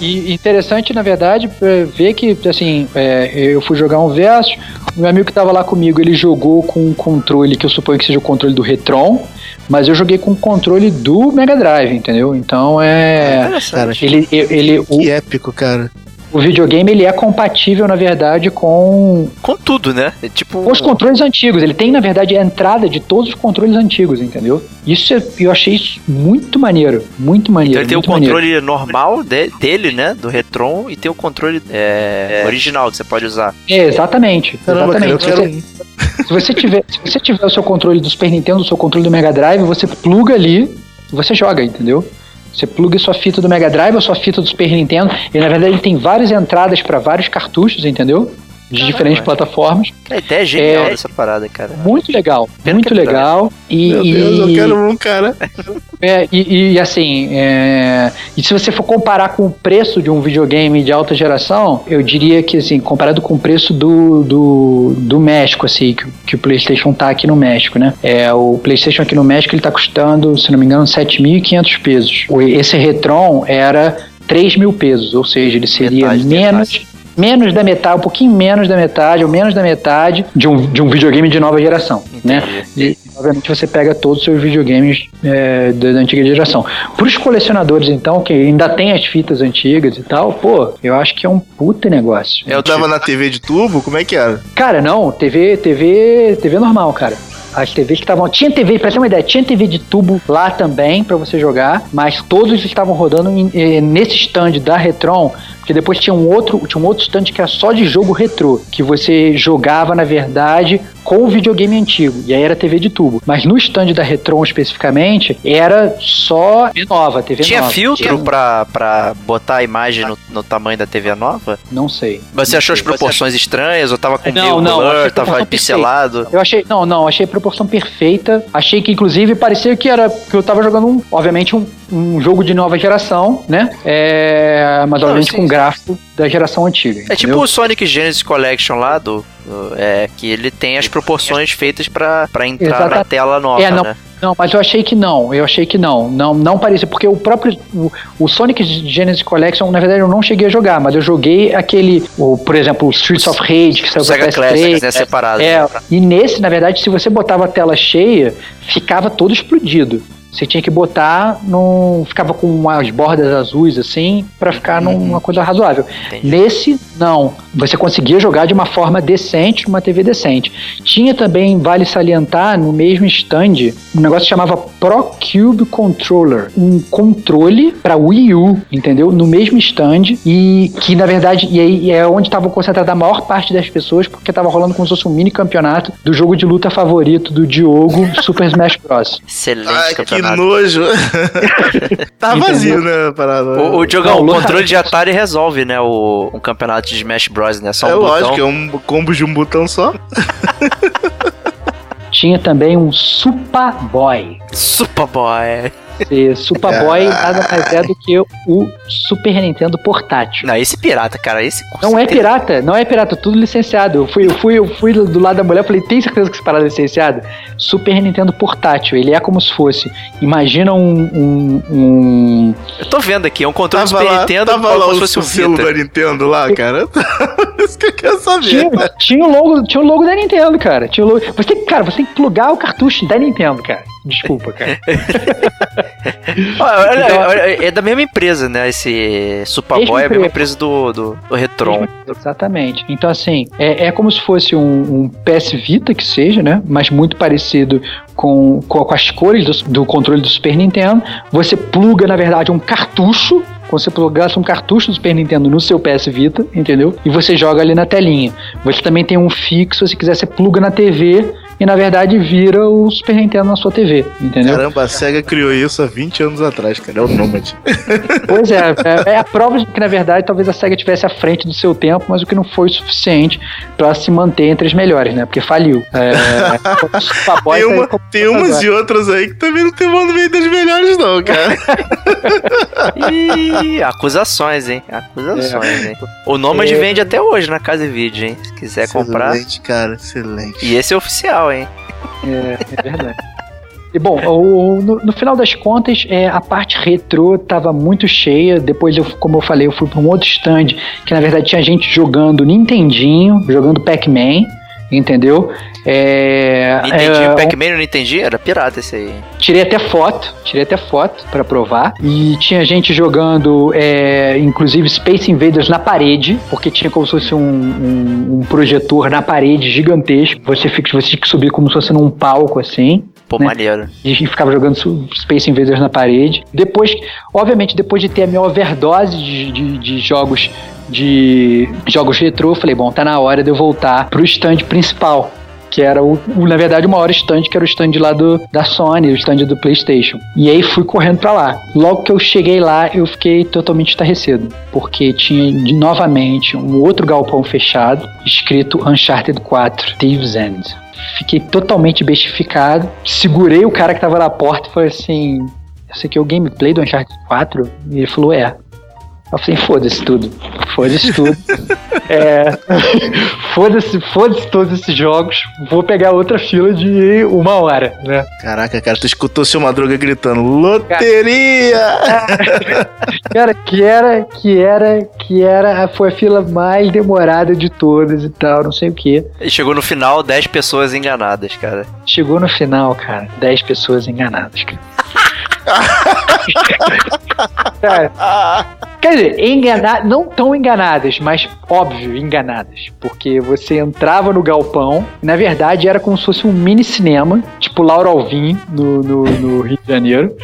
e- e interessante, na verdade, é, ver que, assim, é, eu fui jogar um verso, o meu amigo que tava lá comigo, ele jogou com um controle, que eu suponho que seja o controle do Retron, mas eu joguei com o controle do Mega Drive, entendeu? Então é... Interessante. Ele, ele, o, Que épico, cara. O videogame ele é compatível, na verdade, com Com tudo, né? É tipo. os controles antigos. Ele tem, na verdade, a entrada de todos os controles antigos, entendeu? Isso é- eu achei isso muito maneiro. Muito maneiro. Então ele tem o muito maneiro. controle normal de- dele, né? Do Retron, e tem o controle é, original que você pode usar. É, exatamente. Caramba, cara, exatamente. quero Se você, se você tiver, se você tiver o seu controle do Super Nintendo, o seu controle do Mega Drive, você pluga ali e você joga, entendeu? Você pluga sua fita do Mega Drive ou sua fita do Super Nintendo. E na verdade ele tem várias entradas para vários cartuchos, entendeu? De diferentes velho. plataformas. A ideia é genial É. dessa parada, cara. Muito legal. Pena muito é legal. E, Meu Deus, eu e- quero um, cara. É, e, e, assim, é, e se você for comparar com o preço de um videogame de alta geração, eu diria que, assim, comparado com o preço do, do, do México, assim, que, que o PlayStation tá aqui no México, né? É, o PlayStation aqui no México ele tá custando, se não me engano, 7.500 pesos. O- Esse Retron era 3 mil pesos, ou seja, ele seria Metade, menos. Menos da metade, um pouquinho menos da metade, ou menos da metade de um, de um videogame de nova geração, né? Entendi. E, obviamente você pega todos os seus videogames é, da, da antiga geração. Para os colecionadores, então, que ainda tem as fitas antigas e tal, pô, eu acho que é um puta negócio. Eu tava na TV de tubo, como é que era? Cara, não, TV, TV, TV normal, cara. As TVs que estavam. Tinha TV, pra ter uma ideia, tinha TV de tubo lá também pra você jogar, mas todos estavam rodando em- eh, nesse stand da Retron, porque depois tinha um outro, tinha um outro stand que era só de jogo retrô, que você jogava, na verdade, com o videogame antigo, e aí era TV de tubo. Mas no stand da Retron especificamente, era só TV nova, TV Tinha nova. filtro Tinha- pra, pra botar a imagem no, no tamanho da TV nova? Não sei. Você achou as proporções estranhas? Ou tava com Não, meio não, blur, tava proporção pixelado? Eu achei, não, não, achei a proporção perfeita. Achei que, inclusive, parecia que era que eu tava jogando, um, obviamente, um, um jogo de nova geração, né? É, mas, obviamente, com gráfico da geração antiga. É tipo o Sonic Genesis Collection lá do. do- é, que ele tem as proporções feitas pra, pra entrar Exata- na tela nova, É, não, né? Não, mas eu achei que não. Eu achei que não. Não, não parecia, porque o próprio. O, o Sonic Genesis Collection, na verdade, eu não cheguei a jogar, mas eu joguei aquele. O, por exemplo, o Streets of Rage, que saiu pra Sega PS3. Classics, né? Separado. É, e nesse, na verdade, se você botava a tela cheia, ficava todo explodido. Você tinha que botar num. Ficava com umas bordas azuis assim, pra ficar numa coisa razoável. Entendi. Nesse, não. Você conseguia jogar de uma forma decente, numa TV decente. Tinha também, vale salientar, no mesmo stand, um negócio que chamava Pro Cube Controller. Um controle para Wii U, entendeu? No mesmo stand. E que, na verdade, e aí é onde estava concentrada a maior parte das pessoas, porque estava rolando como se fosse um mini campeonato do jogo de luta favorito do Diogo, Super Smash Bros. Excelente Ai, que nojo. tá vazio, né, a parada. O, o Diogão, Não, o controle de Atari resolve, né? O, um campeonato de Smash Bros, né? Só um é botão. lógico, é um combo de um botão só. tinha também um Superboy. Superboy. Esse Superboy nada mais é do que o Super Nintendo portátil. Não, esse pirata, cara, esse Não é pirata, não é pirata, tudo licenciado. Eu fui, eu fui, eu fui do lado da mulher, falei, tem certeza que esse parada é licenciado? Super Nintendo portátil, ele é como se fosse, imagina um, um, um- Eu tô vendo aqui, é um controle do Tava Super lá, Nintendo tava como lá se o, fosse o selo da Nintendo lá, cara. Isso que eu quero saber. tinha, tinha o logo, tinha o logo da Nintendo, cara. Tinha o logo, você cara, você tem que plugar o cartucho da Nintendo, cara. Desculpa, cara. Olha, olha, Então- olha, é da mesma empresa, né? Esse Superboy é a mesma empresa. do, do, do Retron. Exatamente. Então, assim, é, é como se fosse um, um PS Vita que seja, né? Mas muito parecido com, com, com as cores do, do controle do Super Nintendo. Você pluga, na verdade, um cartucho. Você plugasse um cartucho do Super Nintendo no seu PS Vita, entendeu? E você joga ali na telinha. Você também tem um fixo, se quiser, você pluga na TV e, na verdade, vira o Super Nintendo na sua TV, entendeu? Caramba, a SEGA criou isso há 20 anos atrás, cara. É o Nomad. Pois é, é, é a prova de que, na verdade, talvez a SEGA estivesse à frente do seu tempo, mas o que não foi o suficiente pra se manter entre as melhores, né? Porque faliu. É, Superboy Tem, tá aí uma, como- tem umas e outras aí que também não tem mão no meio das melhores, não, cara. Ih, acusações, hein? Acusações, hein? O Nomad É. vende até hoje na Casa e Vídeo, hein? Se quiser comprar. Excelente, cara. Excelente. E esse é oficial, hein? É, é verdade. E bom, o- no, no final das contas, é, a parte retrô tava muito cheia. Depois, eu, como eu falei, eu fui para um outro stand que na verdade tinha gente jogando Nintendinho, jogando Pac-Man, entendeu? É, Nintendinho, é, Pac-Man não entendi? Era pirata esse aí. Tirei até foto, tirei até foto pra provar. E tinha gente jogando, é, inclusive Space Invaders na parede, porque tinha como se fosse um, um- um projetor na parede gigantesco. Você, fica, você tinha que subir como se fosse num palco assim. Pô, Né? maneiro. E ficava jogando Space Invaders na parede. Depois, obviamente, depois de ter a minha overdose de, de- de jogos de jogos retrô, eu falei, bom, tá na hora de eu voltar pro stand principal. Que era, o, na verdade, o maior stand, que era o stand lá do, da Sony, o stand do PlayStation. E aí fui correndo pra lá. Logo que eu cheguei lá, eu fiquei totalmente estarrecido. Porque tinha de- novamente um outro galpão fechado, escrito Uncharted 4 Thieves End. Fiquei totalmente bestificado. Segurei o cara que tava na porta e falei assim: Esse aqui é o gameplay do Uncharted 4? E ele falou: É. Eu falei: Foda-se tudo. Foda-se tudo. é. Foda-se, foda-se todos esses jogos. Vou pegar outra fila de uma hora, né? Caraca, cara, tu escutou seu Madruga gritando: Loteria! Cara, que era, que era, que era, foi a fila mais demorada de todas e tal, não sei o que. E chegou no final, 10 pessoas enganadas, cara. Chegou no final, cara, 10 pessoas enganadas, cara. Cara quer dizer, engana... não tão enganadas, mas óbvio, enganadas. Porque você entrava no galpão, e, na verdade era como se fosse um mini cinema, tipo Laura Alvim no, no, no Rio de Janeiro.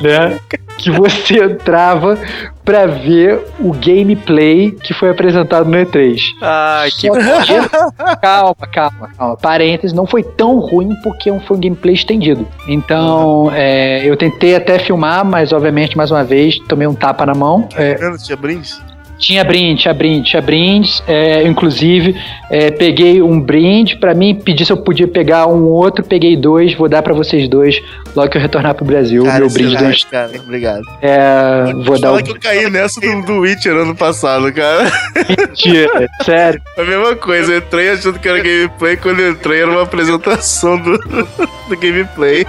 né? Que você entrava pra ver o gameplay que foi apresentado no E3. Ai, que. Só que- calma, calma, calma. Parênteses, não foi tão ruim porque foi um gameplay estendido. Então, é, eu tentei até filmar, mas obviamente, mais uma vez, tomei um tapa na mão. É, Vendo, Tinha brindes? Tinha brinde, tinha brinde, tinha brindes. é, inclusive, é, peguei um brinde pra mim, pedi se eu podia pegar um outro, peguei dois, vou dar pra vocês dois logo que eu retornar pro Brasil. Cara, meu brinde do excelente, cara. Obrigado. é, Vou dar Fala o que eu caí nessa do, do Witcher ano passado, cara. mentira, sério. A mesma coisa, eu entrei achando que era gameplay, quando eu entrei era uma apresentação do, do gameplay.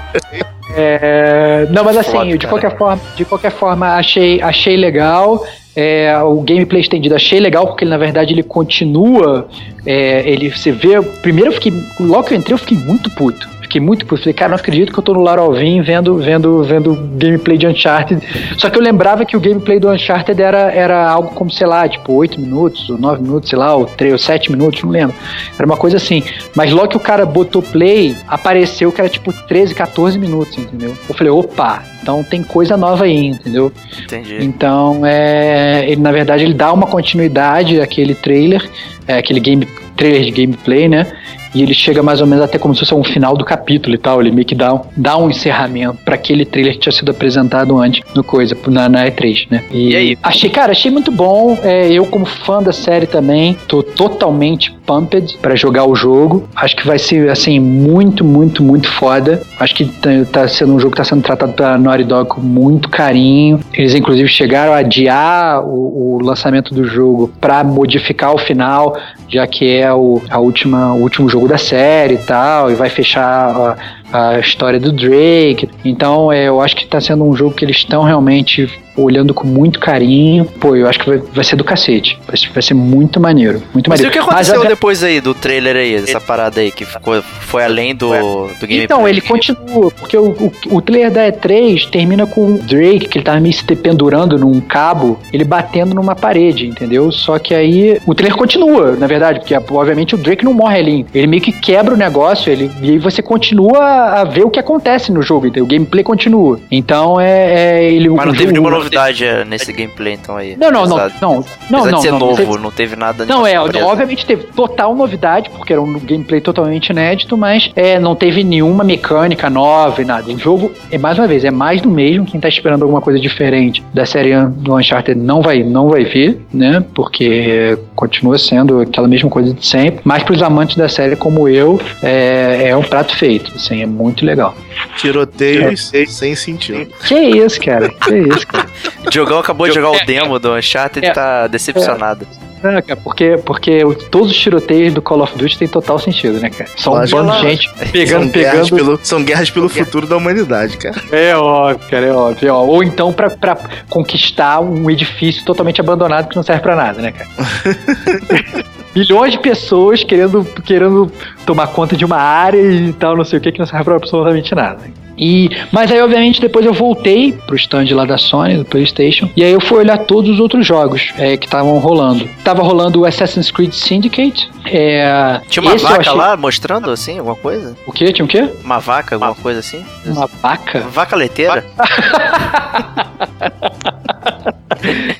É, não, mas assim, Foda, de cara. qualquer forma, de qualquer forma, achei, achei legal. É, o gameplay estendido achei legal porque ele, na verdade ele continua. é, ele você vê. Primeiro eu fiquei. Logo que eu entrei, eu fiquei muito puto. Fiquei muito puto. Falei, cara, não acredito que eu tô no Lara Alvim vendo, vendo, vendo gameplay de Uncharted. Só que eu lembrava que o gameplay do Uncharted era, era algo como, sei lá, tipo, 8 minutos, ou 9 minutos, sei lá, ou 3 ou 7 minutos, não lembro. Era uma coisa assim. Mas logo que o cara botou play, apareceu que era tipo 13, 14 minutos, entendeu? Eu falei, opa, então tem coisa nova aí, entendeu? Entendi. Então, é, ele na verdade ele dá uma continuidade àquele trailer, é, aquele game trailer de gameplay, né? e ele chega mais ou menos até como se fosse um final do capítulo e tal. Ele meio que dá, um- dá um encerramento para aquele trailer que tinha sido apresentado antes no coisa, na, na E3, né? E aí? Achei, cara, achei muito bom. É, eu, como fã da série também, tô totalmente pumped pra jogar o jogo. Acho que vai ser, assim, muito, muito, muito foda. Acho que tá, tá sendo um jogo que tá sendo tratado pela Naughty Dog com muito carinho. Eles, inclusive, chegaram a adiar o, o lançamento do jogo pra modificar o final, já que é o, a última, o último jogo da série e tal, e vai fechar a, história do Drake. Então, é, eu acho que tá sendo um jogo que eles estão realmente olhando com muito carinho. Pô, eu acho que vai, vai ser do cacete. Vai, ser- vai ser muito maneiro. Muito Mas e maneiro. o que aconteceu obvia- depois aí do trailer aí, dessa parada aí, que ficou, foi além do, do gameplay? Então, ele continua, porque o, o, o trailer da E3 termina com o Drake, que ele tava meio se pendurando num cabo, ele batendo numa parede, entendeu? Só que aí o trailer continua, na verdade, porque obviamente o Drake não morre ali. Ele meio que quebra o negócio, ele, e aí você continua a ver o que acontece no jogo, entendeu? O gameplay continua. Então é. é ele, Mas não teve jogo- nenhuma novidade é, nesse gameplay, então aí. Não, não, não, Apesar- não, não, não, ser não, novo, não, não teve nada. não, é, surpresa. obviamente teve total novidade, porque era um gameplay totalmente inédito, mas é, não teve nenhuma mecânica nova e nada. O jogo, é mais uma vez, é mais do mesmo. Quem tá esperando alguma coisa diferente da série do Uncharted não vai, não vai ver, né? Porque continua sendo aquela mesma coisa de sempre. Mas pros amantes da série como eu, é, é um prato feito. Assim, é muito legal. Tiroteios sem sentido. Que isso, cara? Que isso, cara? O Diogão acabou de jogar o demo do Uncharted e É. tá decepcionado. Não, cara, porque, porque todos os tiroteios do Call of Duty tem total sentido, né, cara? São um Lógico. bando de gente pegando, são, guerras pegando. pelo, são guerras pelo futuro da humanidade, cara. É óbvio, cara, é óbvio. ó. Ou então pra, pra conquistar um edifício totalmente abandonado que não serve pra nada, né, cara? Milhões de pessoas querendo, querendo tomar conta de uma área e tal, não sei o que, que não serve pra absolutamente nada. E, mas aí, obviamente, depois eu voltei pro stand lá da Sony, do PlayStation, e aí eu fui olhar todos os outros jogos é, que estavam rolando. Tava rolando o Assassin's Creed Syndicate. É, Tinha uma vaca achei- lá mostrando assim, alguma coisa? O quê? Tinha o quê? Uma vaca, alguma coisa assim? Uma vaca? Vaca leiteira?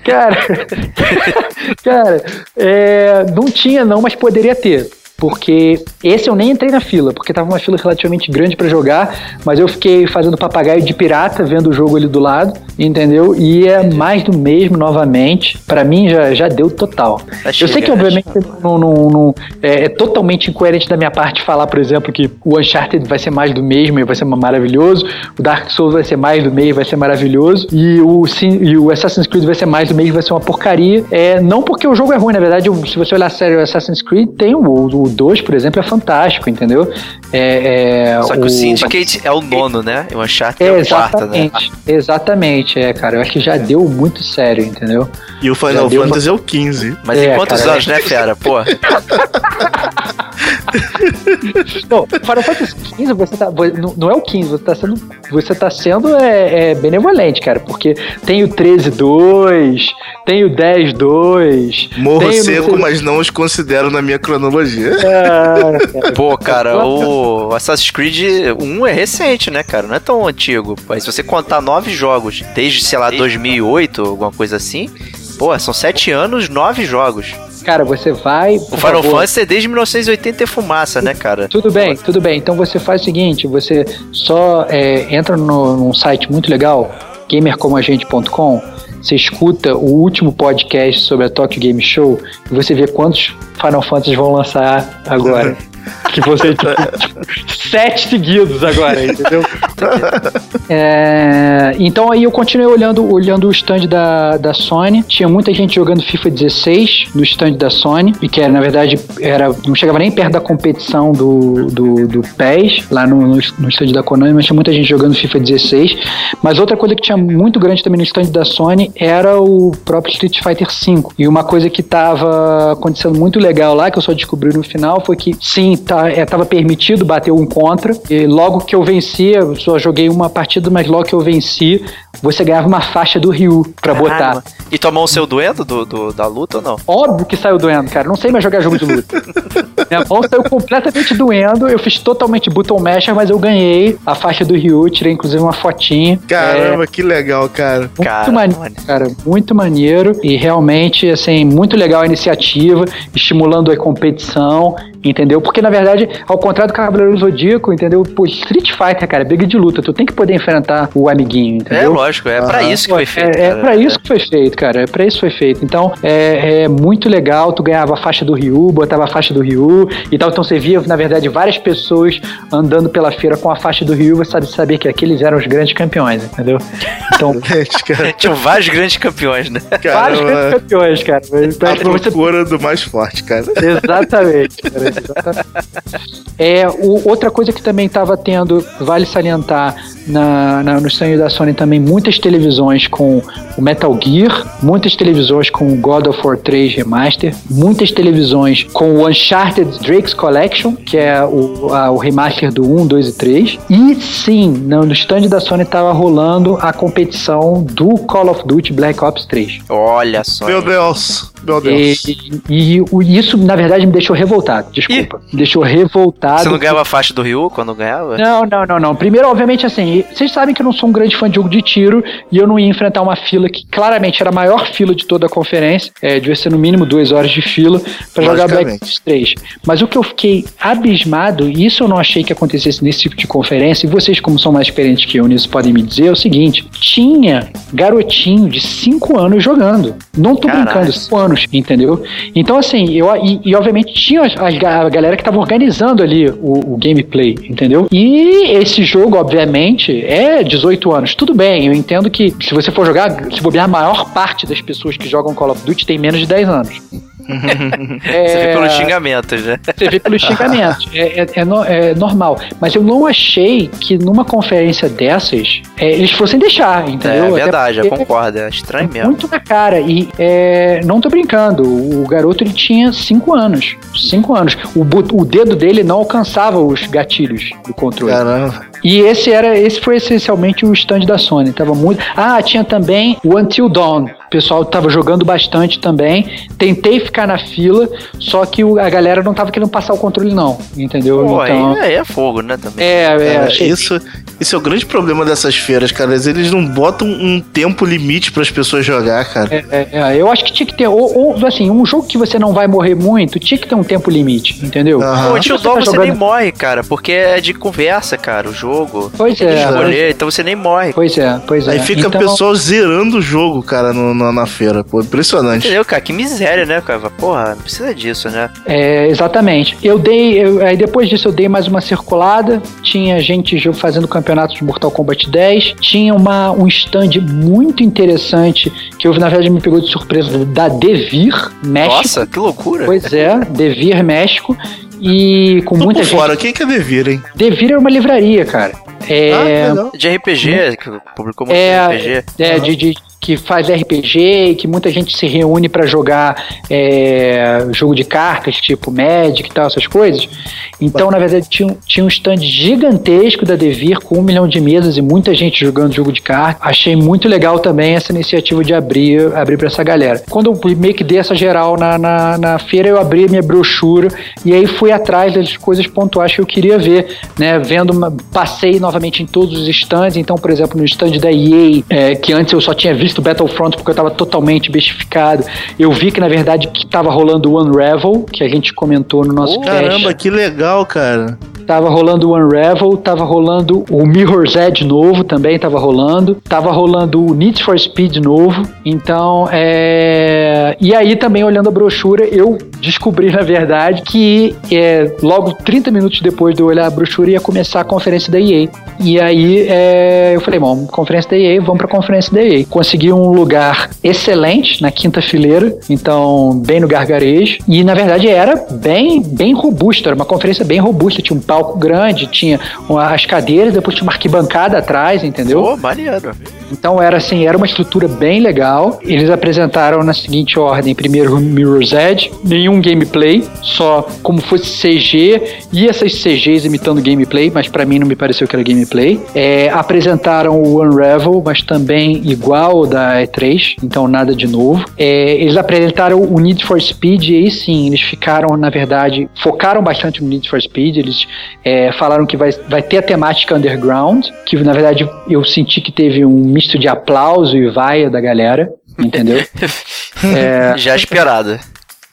Cara, cara, é, não tinha não, mas poderia ter. Porque esse eu nem entrei na fila, porque tava uma fila relativamente grande pra jogar, mas eu fiquei fazendo papagaio de pirata, vendo o jogo ali do lado, entendeu? E é mais do mesmo novamente. Pra mim já, já deu total. Tá Eu sei que, chega, obviamente, não, não- não- é, é totalmente incoerente da minha parte falar, por exemplo, que o Uncharted vai ser mais do mesmo e vai ser maravilhoso, o Dark Souls vai ser mais do mesmo e vai ser maravilhoso, e o, e o Assassin's Creed vai ser mais do mesmo e vai ser uma porcaria. É, não porque o jogo é ruim, na verdade, se você olhar sério o Assassin's Creed, tem o, o 2, por exemplo, é fantástico, entendeu? É, é, Só que o Syndicate é o nono, né? E o Uncharted é, É, o quarto, né? exatamente, exatamente, é, cara. Eu acho que já deu muito sério, entendeu? E o Já Final deu Fantasy é o 15. Mas É, em quantos cara, anos, né, fera? Pô, Não, Final Fantasy XV, você tá. Não não é o 15, você tá sendo. Você tá sendo é, é, benevolente, cara. Porque tem o 13-2, tem o 10-2. Morro o seco, mas não os considero na minha cronologia. Ah, cara. pô, cara, o Assassin's Creed 1 é recente, né, cara? Não é tão antigo. Mas se você contar nove jogos desde, sei lá, 2008, alguma coisa assim, pô, são sete anos, nove jogos. Cara, você vai. O Final favor, Fantasy é desde 1980 e fumaça, né, cara? Tudo bem, tudo bem. Então você faz o seguinte: você só é, entra no, num site muito legal, gamercomagente.com. Você escuta o último podcast sobre a Tokyo Game Show e você vê quantos Final Fantasy vão lançar agora. que você, tipo, sete seguidos agora, entendeu? É, então aí eu continuei olhando, olhando o stand da, da Sony. Tinha muita gente jogando FIFA 16 no stand da Sony, e que era, na verdade, era, não chegava nem perto da competição do, do, do PES, lá no, no, stand da Konami, mas tinha muita gente jogando FIFA 16. Mas outra coisa que tinha muito grande também no stand da Sony era o próprio Street Fighter V. E uma coisa que estava acontecendo muito legal lá, que eu só descobri no final, foi que sim, tá, é, tava permitido bater um contra. E logo que eu venci, eu só joguei uma partida, mas logo que eu venci, você ganhava uma faixa do Ryu pra botar. Caramba. E tomou o seu duendo do, do- da luta ou não? Óbvio que saiu doendo, cara. Não sei mais jogar jogo de luta. Minha mão saiu completamente doendo. Eu fiz totalmente button masher, mas eu ganhei a faixa do Ryu. Tirei inclusive uma fotinha. Caramba, que legal, cara. Muito Cara, maneiro, mano. cara, muito maneiro e realmente, assim, muito legal a iniciativa, estimulando a competição entendeu? Porque, na verdade, ao contrário do Cavaleiro Zodíaco, entendeu? Pô, Street Fighter, cara, briga de luta. Tu tem que poder enfrentar o amiguinho, entendeu? É lógico, é pra Aham. isso que foi feito. É, é pra isso que foi feito, cara. É pra isso que foi feito. Então, é, é muito legal. Tu ganhava a faixa do Ryu, botava a faixa do Ryu e tal. Então você via, na verdade, várias pessoas andando pela feira com a faixa do Ryu. Você sabe saber que aqueles eram os grandes campeões, entendeu? Então, Tinham vários grandes campeões, né? vários grandes campeões, cara. Pra- a procura do mais forte, cara. Exatamente, cara, exatamente. É, o- outra coisa que também estava tendo, vale salientar, na, na- no stand da Sony também, muitas televisões com o Metal Gear, muitas televisões com o God of War 3 Remaster, muitas televisões com o Uncharted Drake's Collection, que é o, a- o remaster do 1, 2 e 3. E sim, no, no stand da Sony estava rolando a competição do Call of Duty Black Ops 3. Olha só. Meu? Deus, meu E, Deus. e o- isso, na verdade, me deixou revoltado. Desculpa. Me deixou revoltado. Você não ganhava a faixa do Ryu quando ganhava? Não, não, não, não. Primeiro, obviamente, assim, vocês sabem que eu não sou um grande fã de jogo de tiro e eu não ia enfrentar uma fila que claramente era a maior fila de toda a conferência. É, devia ser no mínimo duas horas de fila pra jogar Black. Ops 3. Mas o que eu fiquei abismado, e isso eu não achei que acontecesse nesse tipo de conferência, e vocês, como são mais experientes que eu nisso, podem me dizer, é o seguinte: tinha garotinho de 5 anos jogando. Não tô Caralho. brincando, 5 anos, entendeu? Então, assim, eu, e, e, obviamente tinha as, a galera que tava organizando ali o, o gameplay, entendeu? E esse jogo, obviamente, é 18 anos. Tudo bem, eu entendo que se você for jogar, se bobear, a maior parte das pessoas que jogam Call of Duty tem menos de 10 anos. Você vê pelos xingamentos, né? Você vê pelos xingamentos. É, é- é no- é normal. Mas eu não achei que numa conferência dessas é, eles fossem deixar, entendeu? É verdade, eu concordo. É estranho mesmo. muito na cara. E é, não tô brincando, o garoto ele tinha 5 anos. 5 anos. O, o dedo dele não alcançava os gatilhos do controle. Caramba. E esse era, esse foi essencialmente o stand da Sony. Tava muito. Ah, tinha também o Until Dawn. O pessoal tava jogando bastante também. Tentei ficar na fila, só que o- a galera não tava querendo passar o controle, não. Entendeu? Pô, então. aí é fogo, né, também. É, é, achei- isso, isso é o grande problema dessas feiras, cara. Eles não botam um tempo limite para as pessoas jogar, cara. É, é, eu acho que tinha que ter, ou, ou, assim, um jogo que você não vai morrer muito, tinha que ter um tempo limite, entendeu? Aham. Pô, Ah, o Tio você tá você jogando- nem morre, cara, porque é de conversa, cara, o jogo. Pois Tem que é, escolher, então você nem morre. pois é, pois é. Aí fica então, o pessoal zerando o jogo, cara, no- na, na feira. Pô, impressionante. Entendeu, cara? Que miséria, né, cara? Porra, não precisa disso, né? É, exatamente. Eu dei, eu- aí depois disso eu dei mais uma circulada. Tinha gente fazendo campeonato de Mortal Kombat 10. Tinha uma, um stand muito interessante que eu, na verdade, me pegou de surpresa da Devir México. Nossa, que loucura. Pois é, Devir México. E com Tô muita por gente. fora, quem que é Devir, hein? Devir é uma livraria, cara. É, Ah. De RPG, que publicou muito É, RPG. é, de, de- que faz RPG e que muita gente se reúne pra jogar é, jogo de cartas, tipo Magic e tal, essas coisas. Então, na verdade, tinha, um- tinha um stand gigantesco da Devir com um milhão de mesas e muita gente jogando jogo de cartas. Achei muito legal também essa iniciativa de abrir, abrir para essa galera. Quando eu meio que dei essa geral na, na, na feira, eu abri a minha brochura e aí fui atrás das coisas pontuais que eu queria ver, né? Vendo, passei novamente em todos os stands. Então, por exemplo, no stand da EA, é, que antes eu só tinha visto Battlefront porque eu estava totalmente bestificado, eu vi que na verdade que estava rolando o Unravel, que a gente comentou no nosso Oh, cast. Caramba, que legal, cara. Tava rolando o Unravel, tava rolando o Mirror's Edge novo também, tava rolando. Tava rolando o Need for Speed novo. Então, é... E aí também, olhando a brochura, eu descobri, na verdade, que é, logo 30 minutos depois de eu olhar a brochura, ia começar a conferência da EA. E aí, é, eu falei, bom, conferência da EA, vamos pra conferência da EA. Consegui um lugar excelente na quinta fileira, então, bem no gargarejo. E, na verdade, era bem, bem robusta, era uma conferência bem robusta. Tinha um palco grande, tinha uma- as cadeiras, depois tinha uma arquibancada atrás, entendeu? Pô, maneiro. Então era assim, era uma estrutura bem legal. Eles apresentaram na seguinte ordem: primeiro Mirror's Edge, nenhum gameplay, só como fosse CG e essas CGs imitando gameplay, mas pra mim não me pareceu que era gameplay. É, apresentaram o Unravel, mas também igual ao da E3, então nada de novo. É, eles apresentaram o Need for Speed e aí sim, eles ficaram, na verdade, focaram bastante no Need for Speed. Eles é, falaram que vai, vai ter a temática underground, que na verdade eu senti que teve um misto de aplauso e vaia da galera, entendeu? É, Já esperado.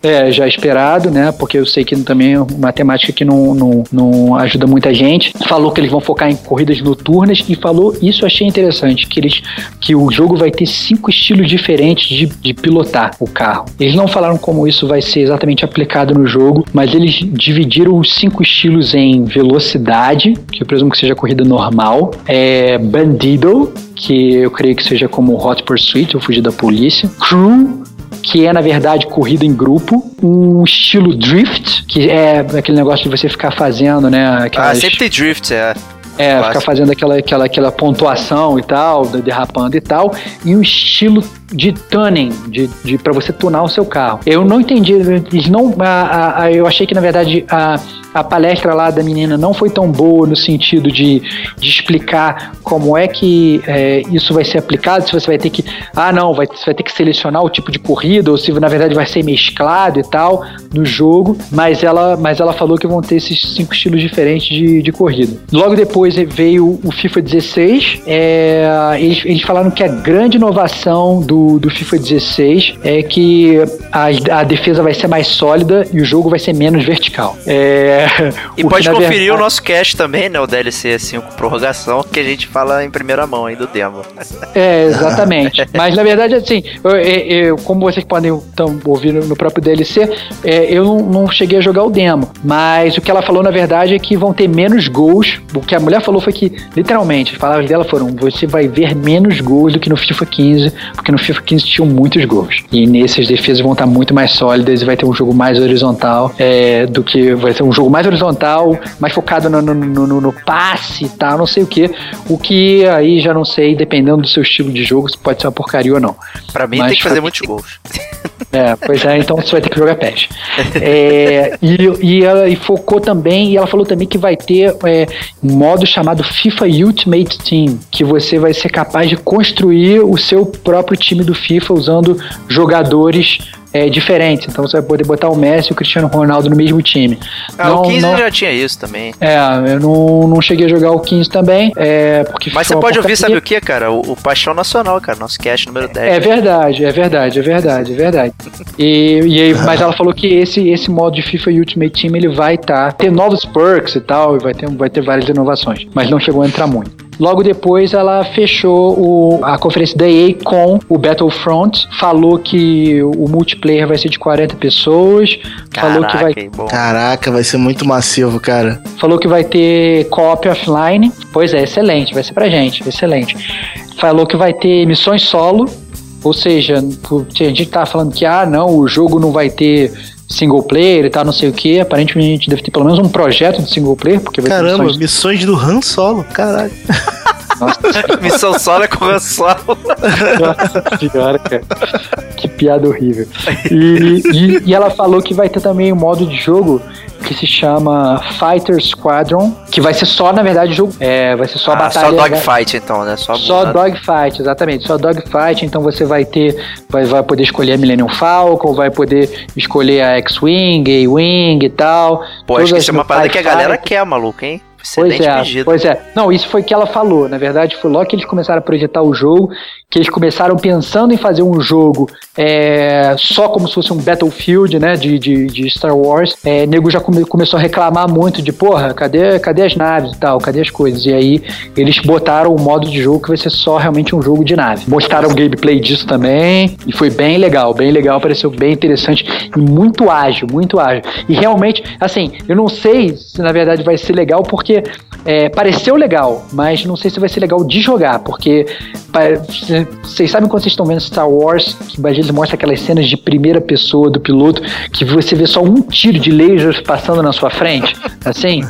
É, já esperado, né? Porque eu sei que também é uma temática que não, não, não ajuda muita gente. Falou que eles vão focar em corridas noturnas e falou, isso eu achei interessante, que, eles, que o jogo vai ter cinco estilos diferentes de, de pilotar o carro. Eles não falaram como isso vai ser exatamente aplicado no jogo, mas eles dividiram os cinco estilos em velocidade, que eu presumo que seja corrida normal, é bandido, que eu creio que seja como Hot Pursuit, ou fugir da polícia, crew, que é na verdade corrida em grupo, um estilo drift, que é aquele negócio de você ficar fazendo, né? Ah, aquelas- sempre tem drift, é. é, ficar fazendo aquela, aquela, aquela pontuação e tal, de- derrapando e tal, e um estilo de tuning, de, de para você tunar o seu carro. Eu não entendi, eles não, a, a- eu achei que na verdade a, a palestra lá da menina não foi tão boa no sentido de, de explicar como é que é, isso vai ser aplicado, se você vai ter que, ah não, vai, você vai ter que selecionar o tipo de corrida, ou se na verdade vai ser mesclado e tal no jogo, mas ela, mas ela falou que vão ter esses cinco estilos diferentes de, de corrida. Logo depois veio o FIFA 16, é, eles, eles falaram que a grande inovação do, do FIFA 16 é que a, a defesa vai ser mais sólida e o jogo vai ser menos vertical. É, E o pode conferir o verdade- nosso cast também, né? O DLC 5 prorrogação, que a gente fala em primeira mão aí do demo. É, exatamente. Mas na verdade, assim, eu, eu- como vocês podem tão, ouvir no no próprio DLC, é, eu não, não cheguei a jogar o demo. Mas o que ela falou, na verdade, é que vão ter menos gols. O que a mulher falou foi que, literalmente, as palavras dela foram: você vai ver menos gols do que no FIFA 15, porque no FIFA 15 tinham muitos gols. E nesses defesas vão estar muito mais sólidas e vai ter um jogo mais horizontal é, do que. Vai ser um jogo mais horizontal, mais focado no, no, no- no- passe e tal, não sei o que. O que aí já não sei, dependendo do seu estilo de jogo, se pode ser uma porcaria ou não. Pra mim Mas tem que fazer muitos gols. É, pois é, então você vai ter que jogar PES. É, e, e ela e focou também, e ela falou também que vai ter é, um modo chamado FIFA Ultimate Team, que você vai ser capaz de construir o seu próprio time do FIFA usando jogadores é, diferentes. Então você vai poder botar o Messi e o Cristiano Ronaldo no mesmo time. Ah, Não- o 15 não- já tinha isso também. É, eu não, não cheguei a jogar o 15 também, é, porque Mas você pode ouvir, sabe o que, cara? O, o Paixão Nacional, cara. Nosso cast número 10. É verdade, é verdade, é verdade, é verdade. E, e aí, mas ela falou que esse, esse modo de FIFA Ultimate Team ele vai estar ter novos perks e tal, e vai ter, vai ter várias inovações, mas não chegou a entrar muito. Logo depois ela fechou o- a conferência da EA com o Battlefront, falou que o multiplayer vai ser de 40 pessoas, falou que vai Caraca, bom. Caraca, vai ser muito massivo, cara. Falou que vai ter co-op offline. Pois é, excelente, vai ser pra gente, excelente. Falou que vai ter missões solo, ou seja, a gente tá falando que, ah, não, o jogo não vai ter single player e tal, não sei o que. Aparentemente a gente deve ter pelo menos um projeto de single player, porque vai ter Caramba, missões... missões do Han Solo, caralho. Missão solo é com o solo. Nossa senhora, cara. Que piada horrível. E, e- e ela falou que vai ter também um modo de jogo que se chama Fighter Squadron, que vai ser só, na verdade, jogo. É, vai ser só Ah, batalha. só dogfight, então, né? Só, Só dogfight, exatamente. Só dogfight, então você vai ter. Vai, vai poder escolher a Millennium Falcon, vai poder escolher a X-Wing, A-Wing e tal. Pô, acho que isso é uma parada que a galera quer, maluco, hein? Pois Excelente é, pedido. pois é. Não, isso foi que ela falou. Na verdade, foi logo que eles começaram a projetar o jogo, que eles começaram pensando em fazer um jogo é, só como se fosse um Battlefield, né, de, de, de Star Wars. É, nego já come- começou a reclamar muito de, porra, cadê, cadê as naves e tal, cadê as coisas? E aí eles botaram o modo de jogo que vai ser só realmente um jogo de nave. Mostraram o gameplay disso também e foi bem legal, bem legal, pareceu bem interessante e muito ágil, muito ágil. E realmente, assim, eu não sei se na verdade vai ser legal porque é, pareceu legal, mas não sei se vai ser legal de jogar, porque vocês sabem quando vocês estão vendo Star Wars, que eles mostram aquelas cenas de primeira pessoa do piloto, que você vê só um tiro de lasers passando na sua frente, assim,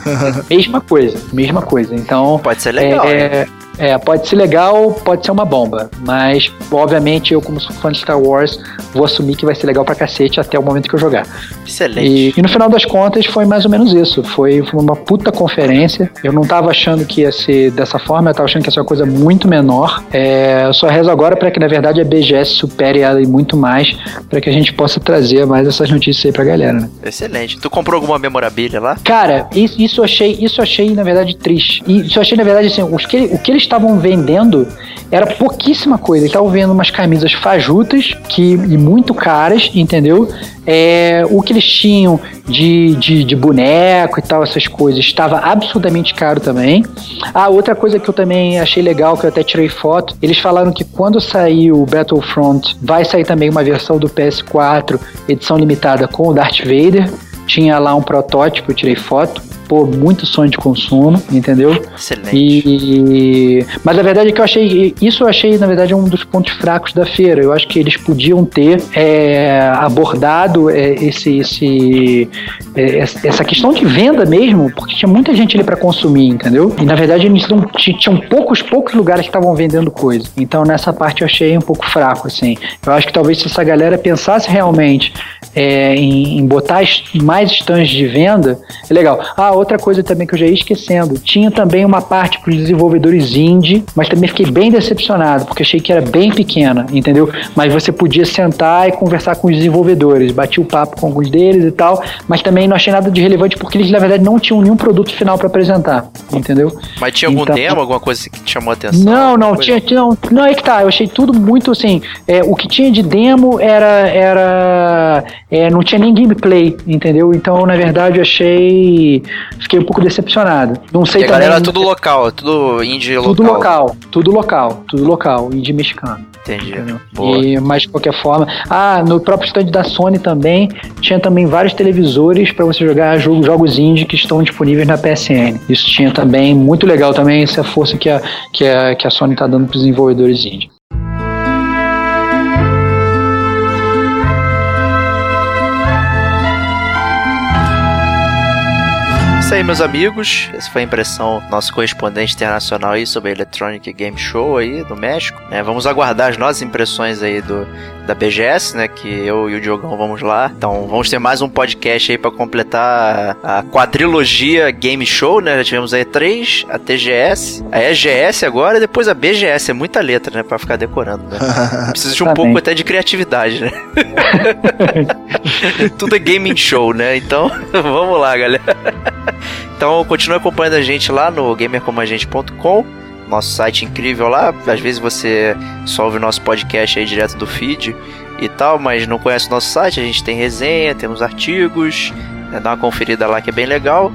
mesma coisa, mesma coisa. Então Pode ser legal, é, é, pode ser legal, pode ser uma bomba, mas obviamente eu como sou fã de Star Wars vou assumir que vai ser legal pra cacete até o momento que eu jogar. Excelente. E, e no final das contas foi mais ou menos isso. Foi, foi uma puta conferência. Eu não tava achando que ia ser dessa forma, eu tava achando que ia ser uma coisa muito menor. É, eu só rezo agora para que na verdade a BGS supere ela e muito mais, para que a gente possa trazer mais essas notícias aí pra galera. Né? Excelente. Tu comprou alguma memorabilia lá? Cara, isso, isso eu achei, isso achei na verdade triste. E isso eu achei na verdade assim, os que, o que eles eles estavam vendendo era pouquíssima coisa. Eles estavam vendo umas camisas fajutas que, e muito caras, entendeu? É, o que eles tinham de, de, de, boneco e tal, essas coisas, estava absurdamente caro também. Ah, outra coisa que eu também achei legal, que eu até tirei foto, eles falaram que quando sair o Battlefront, vai sair também uma versão do PS4, edição limitada com o Darth Vader. Tinha lá um protótipo, eu tirei foto pô, muito sonho de consumo, entendeu? Excelente. E, mas a verdade é que eu achei, isso eu achei, na verdade, um dos pontos fracos da feira. Eu acho que eles podiam ter é, abordado é, esse, esse, é, essa questão de venda mesmo, porque tinha muita gente ali para consumir, entendeu? E na verdade eles não tinham poucos, poucos lugares que estavam vendendo coisa. Então nessa parte eu achei um pouco fraco, assim. Eu acho que talvez se essa galera pensasse realmente é, em, em, botar mais stands de venda, é legal. Ah, outra coisa também que eu já ia esquecendo, tinha também uma parte para os desenvolvedores indie, mas também fiquei bem decepcionado, porque achei que era bem pequena, entendeu? Mas você podia sentar e conversar com os desenvolvedores, bati o papo com alguns deles e tal, mas também não achei nada de relevante porque eles, na verdade, não tinham nenhum produto final para apresentar, entendeu? Mas tinha algum então, demo, alguma coisa que te chamou a atenção? Não, não, tinha, não, não, é que tá, eu achei tudo muito assim, é, o que tinha de demo era, era é, não tinha nem gameplay, entendeu? Então, na verdade, eu achei. Fiquei um pouco decepcionado. Não sei e também. A galera tudo local, tudo indie local. Tudo local, tudo local, tudo local, indie mexicano. Entendi. E, mas de qualquer forma. Ah, no próprio stand da Sony também tinha também vários televisores para você jogar jogos, jogos indie que estão disponíveis na PSN. Isso tinha também, muito legal também, essa força que a, que a, que a Sony está dando para os desenvolvedores indie. Isso aí, meus amigos. Essa foi a impressão do nosso correspondente internacional aí sobre a Electronic Game Show aí do México. É, vamos aguardar as nossas impressões aí do, da BGS, né? Que eu e o Diogão vamos lá. Então vamos ter mais um podcast aí para completar a quadrilogia Game Show, né? Já tivemos a E3, a TGS, a EGS agora e depois a BGS. É muita letra, né? Pra ficar decorando, né? Precisa de um pouco até de criatividade, né? Tudo é gaming show, né? Então vamos lá, galera. Então continue acompanhando a gente lá no gamercomagente.com, nosso site incrível lá. Às vezes você só ouve o nosso podcast aí direto do feed e tal, mas não conhece o nosso site, a gente tem resenha, temos artigos, é, dá uma conferida lá que é bem legal.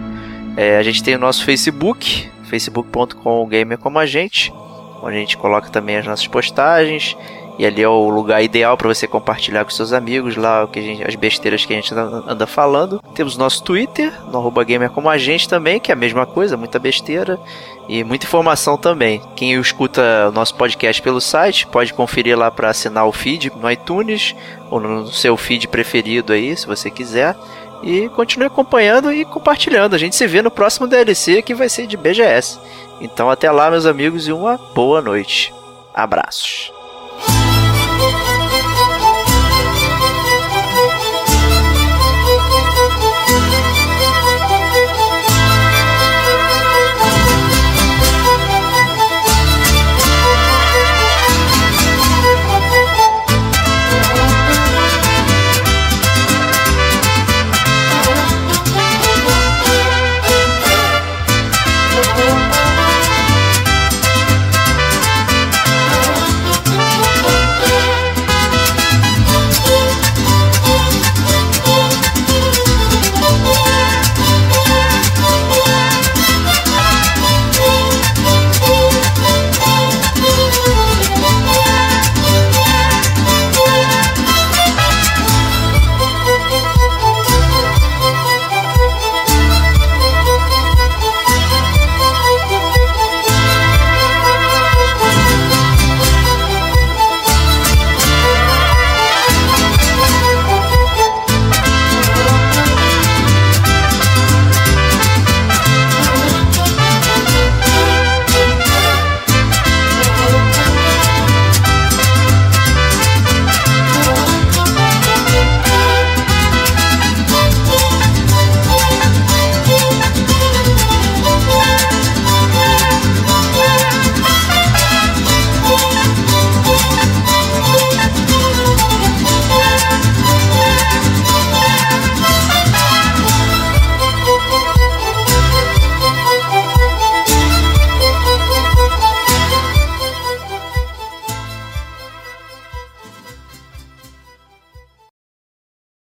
É, a gente tem o nosso Facebook, facebook.com gamercomagente, onde a gente coloca também as nossas postagens. E ali é o lugar ideal para você compartilhar com seus amigos lá que gente, as besteiras que a gente anda falando. Temos nosso Twitter, no arroba gamer como a gente também, que é a mesma coisa, muita besteira e muita informação também. Quem escuta o nosso podcast pelo site pode conferir lá para assinar o feed no iTunes ou no seu feed preferido aí, se você quiser. E continue acompanhando e compartilhando. A gente se vê no próximo DLC que vai ser de BGS. Então até lá, meus amigos, e uma boa noite. Abraços.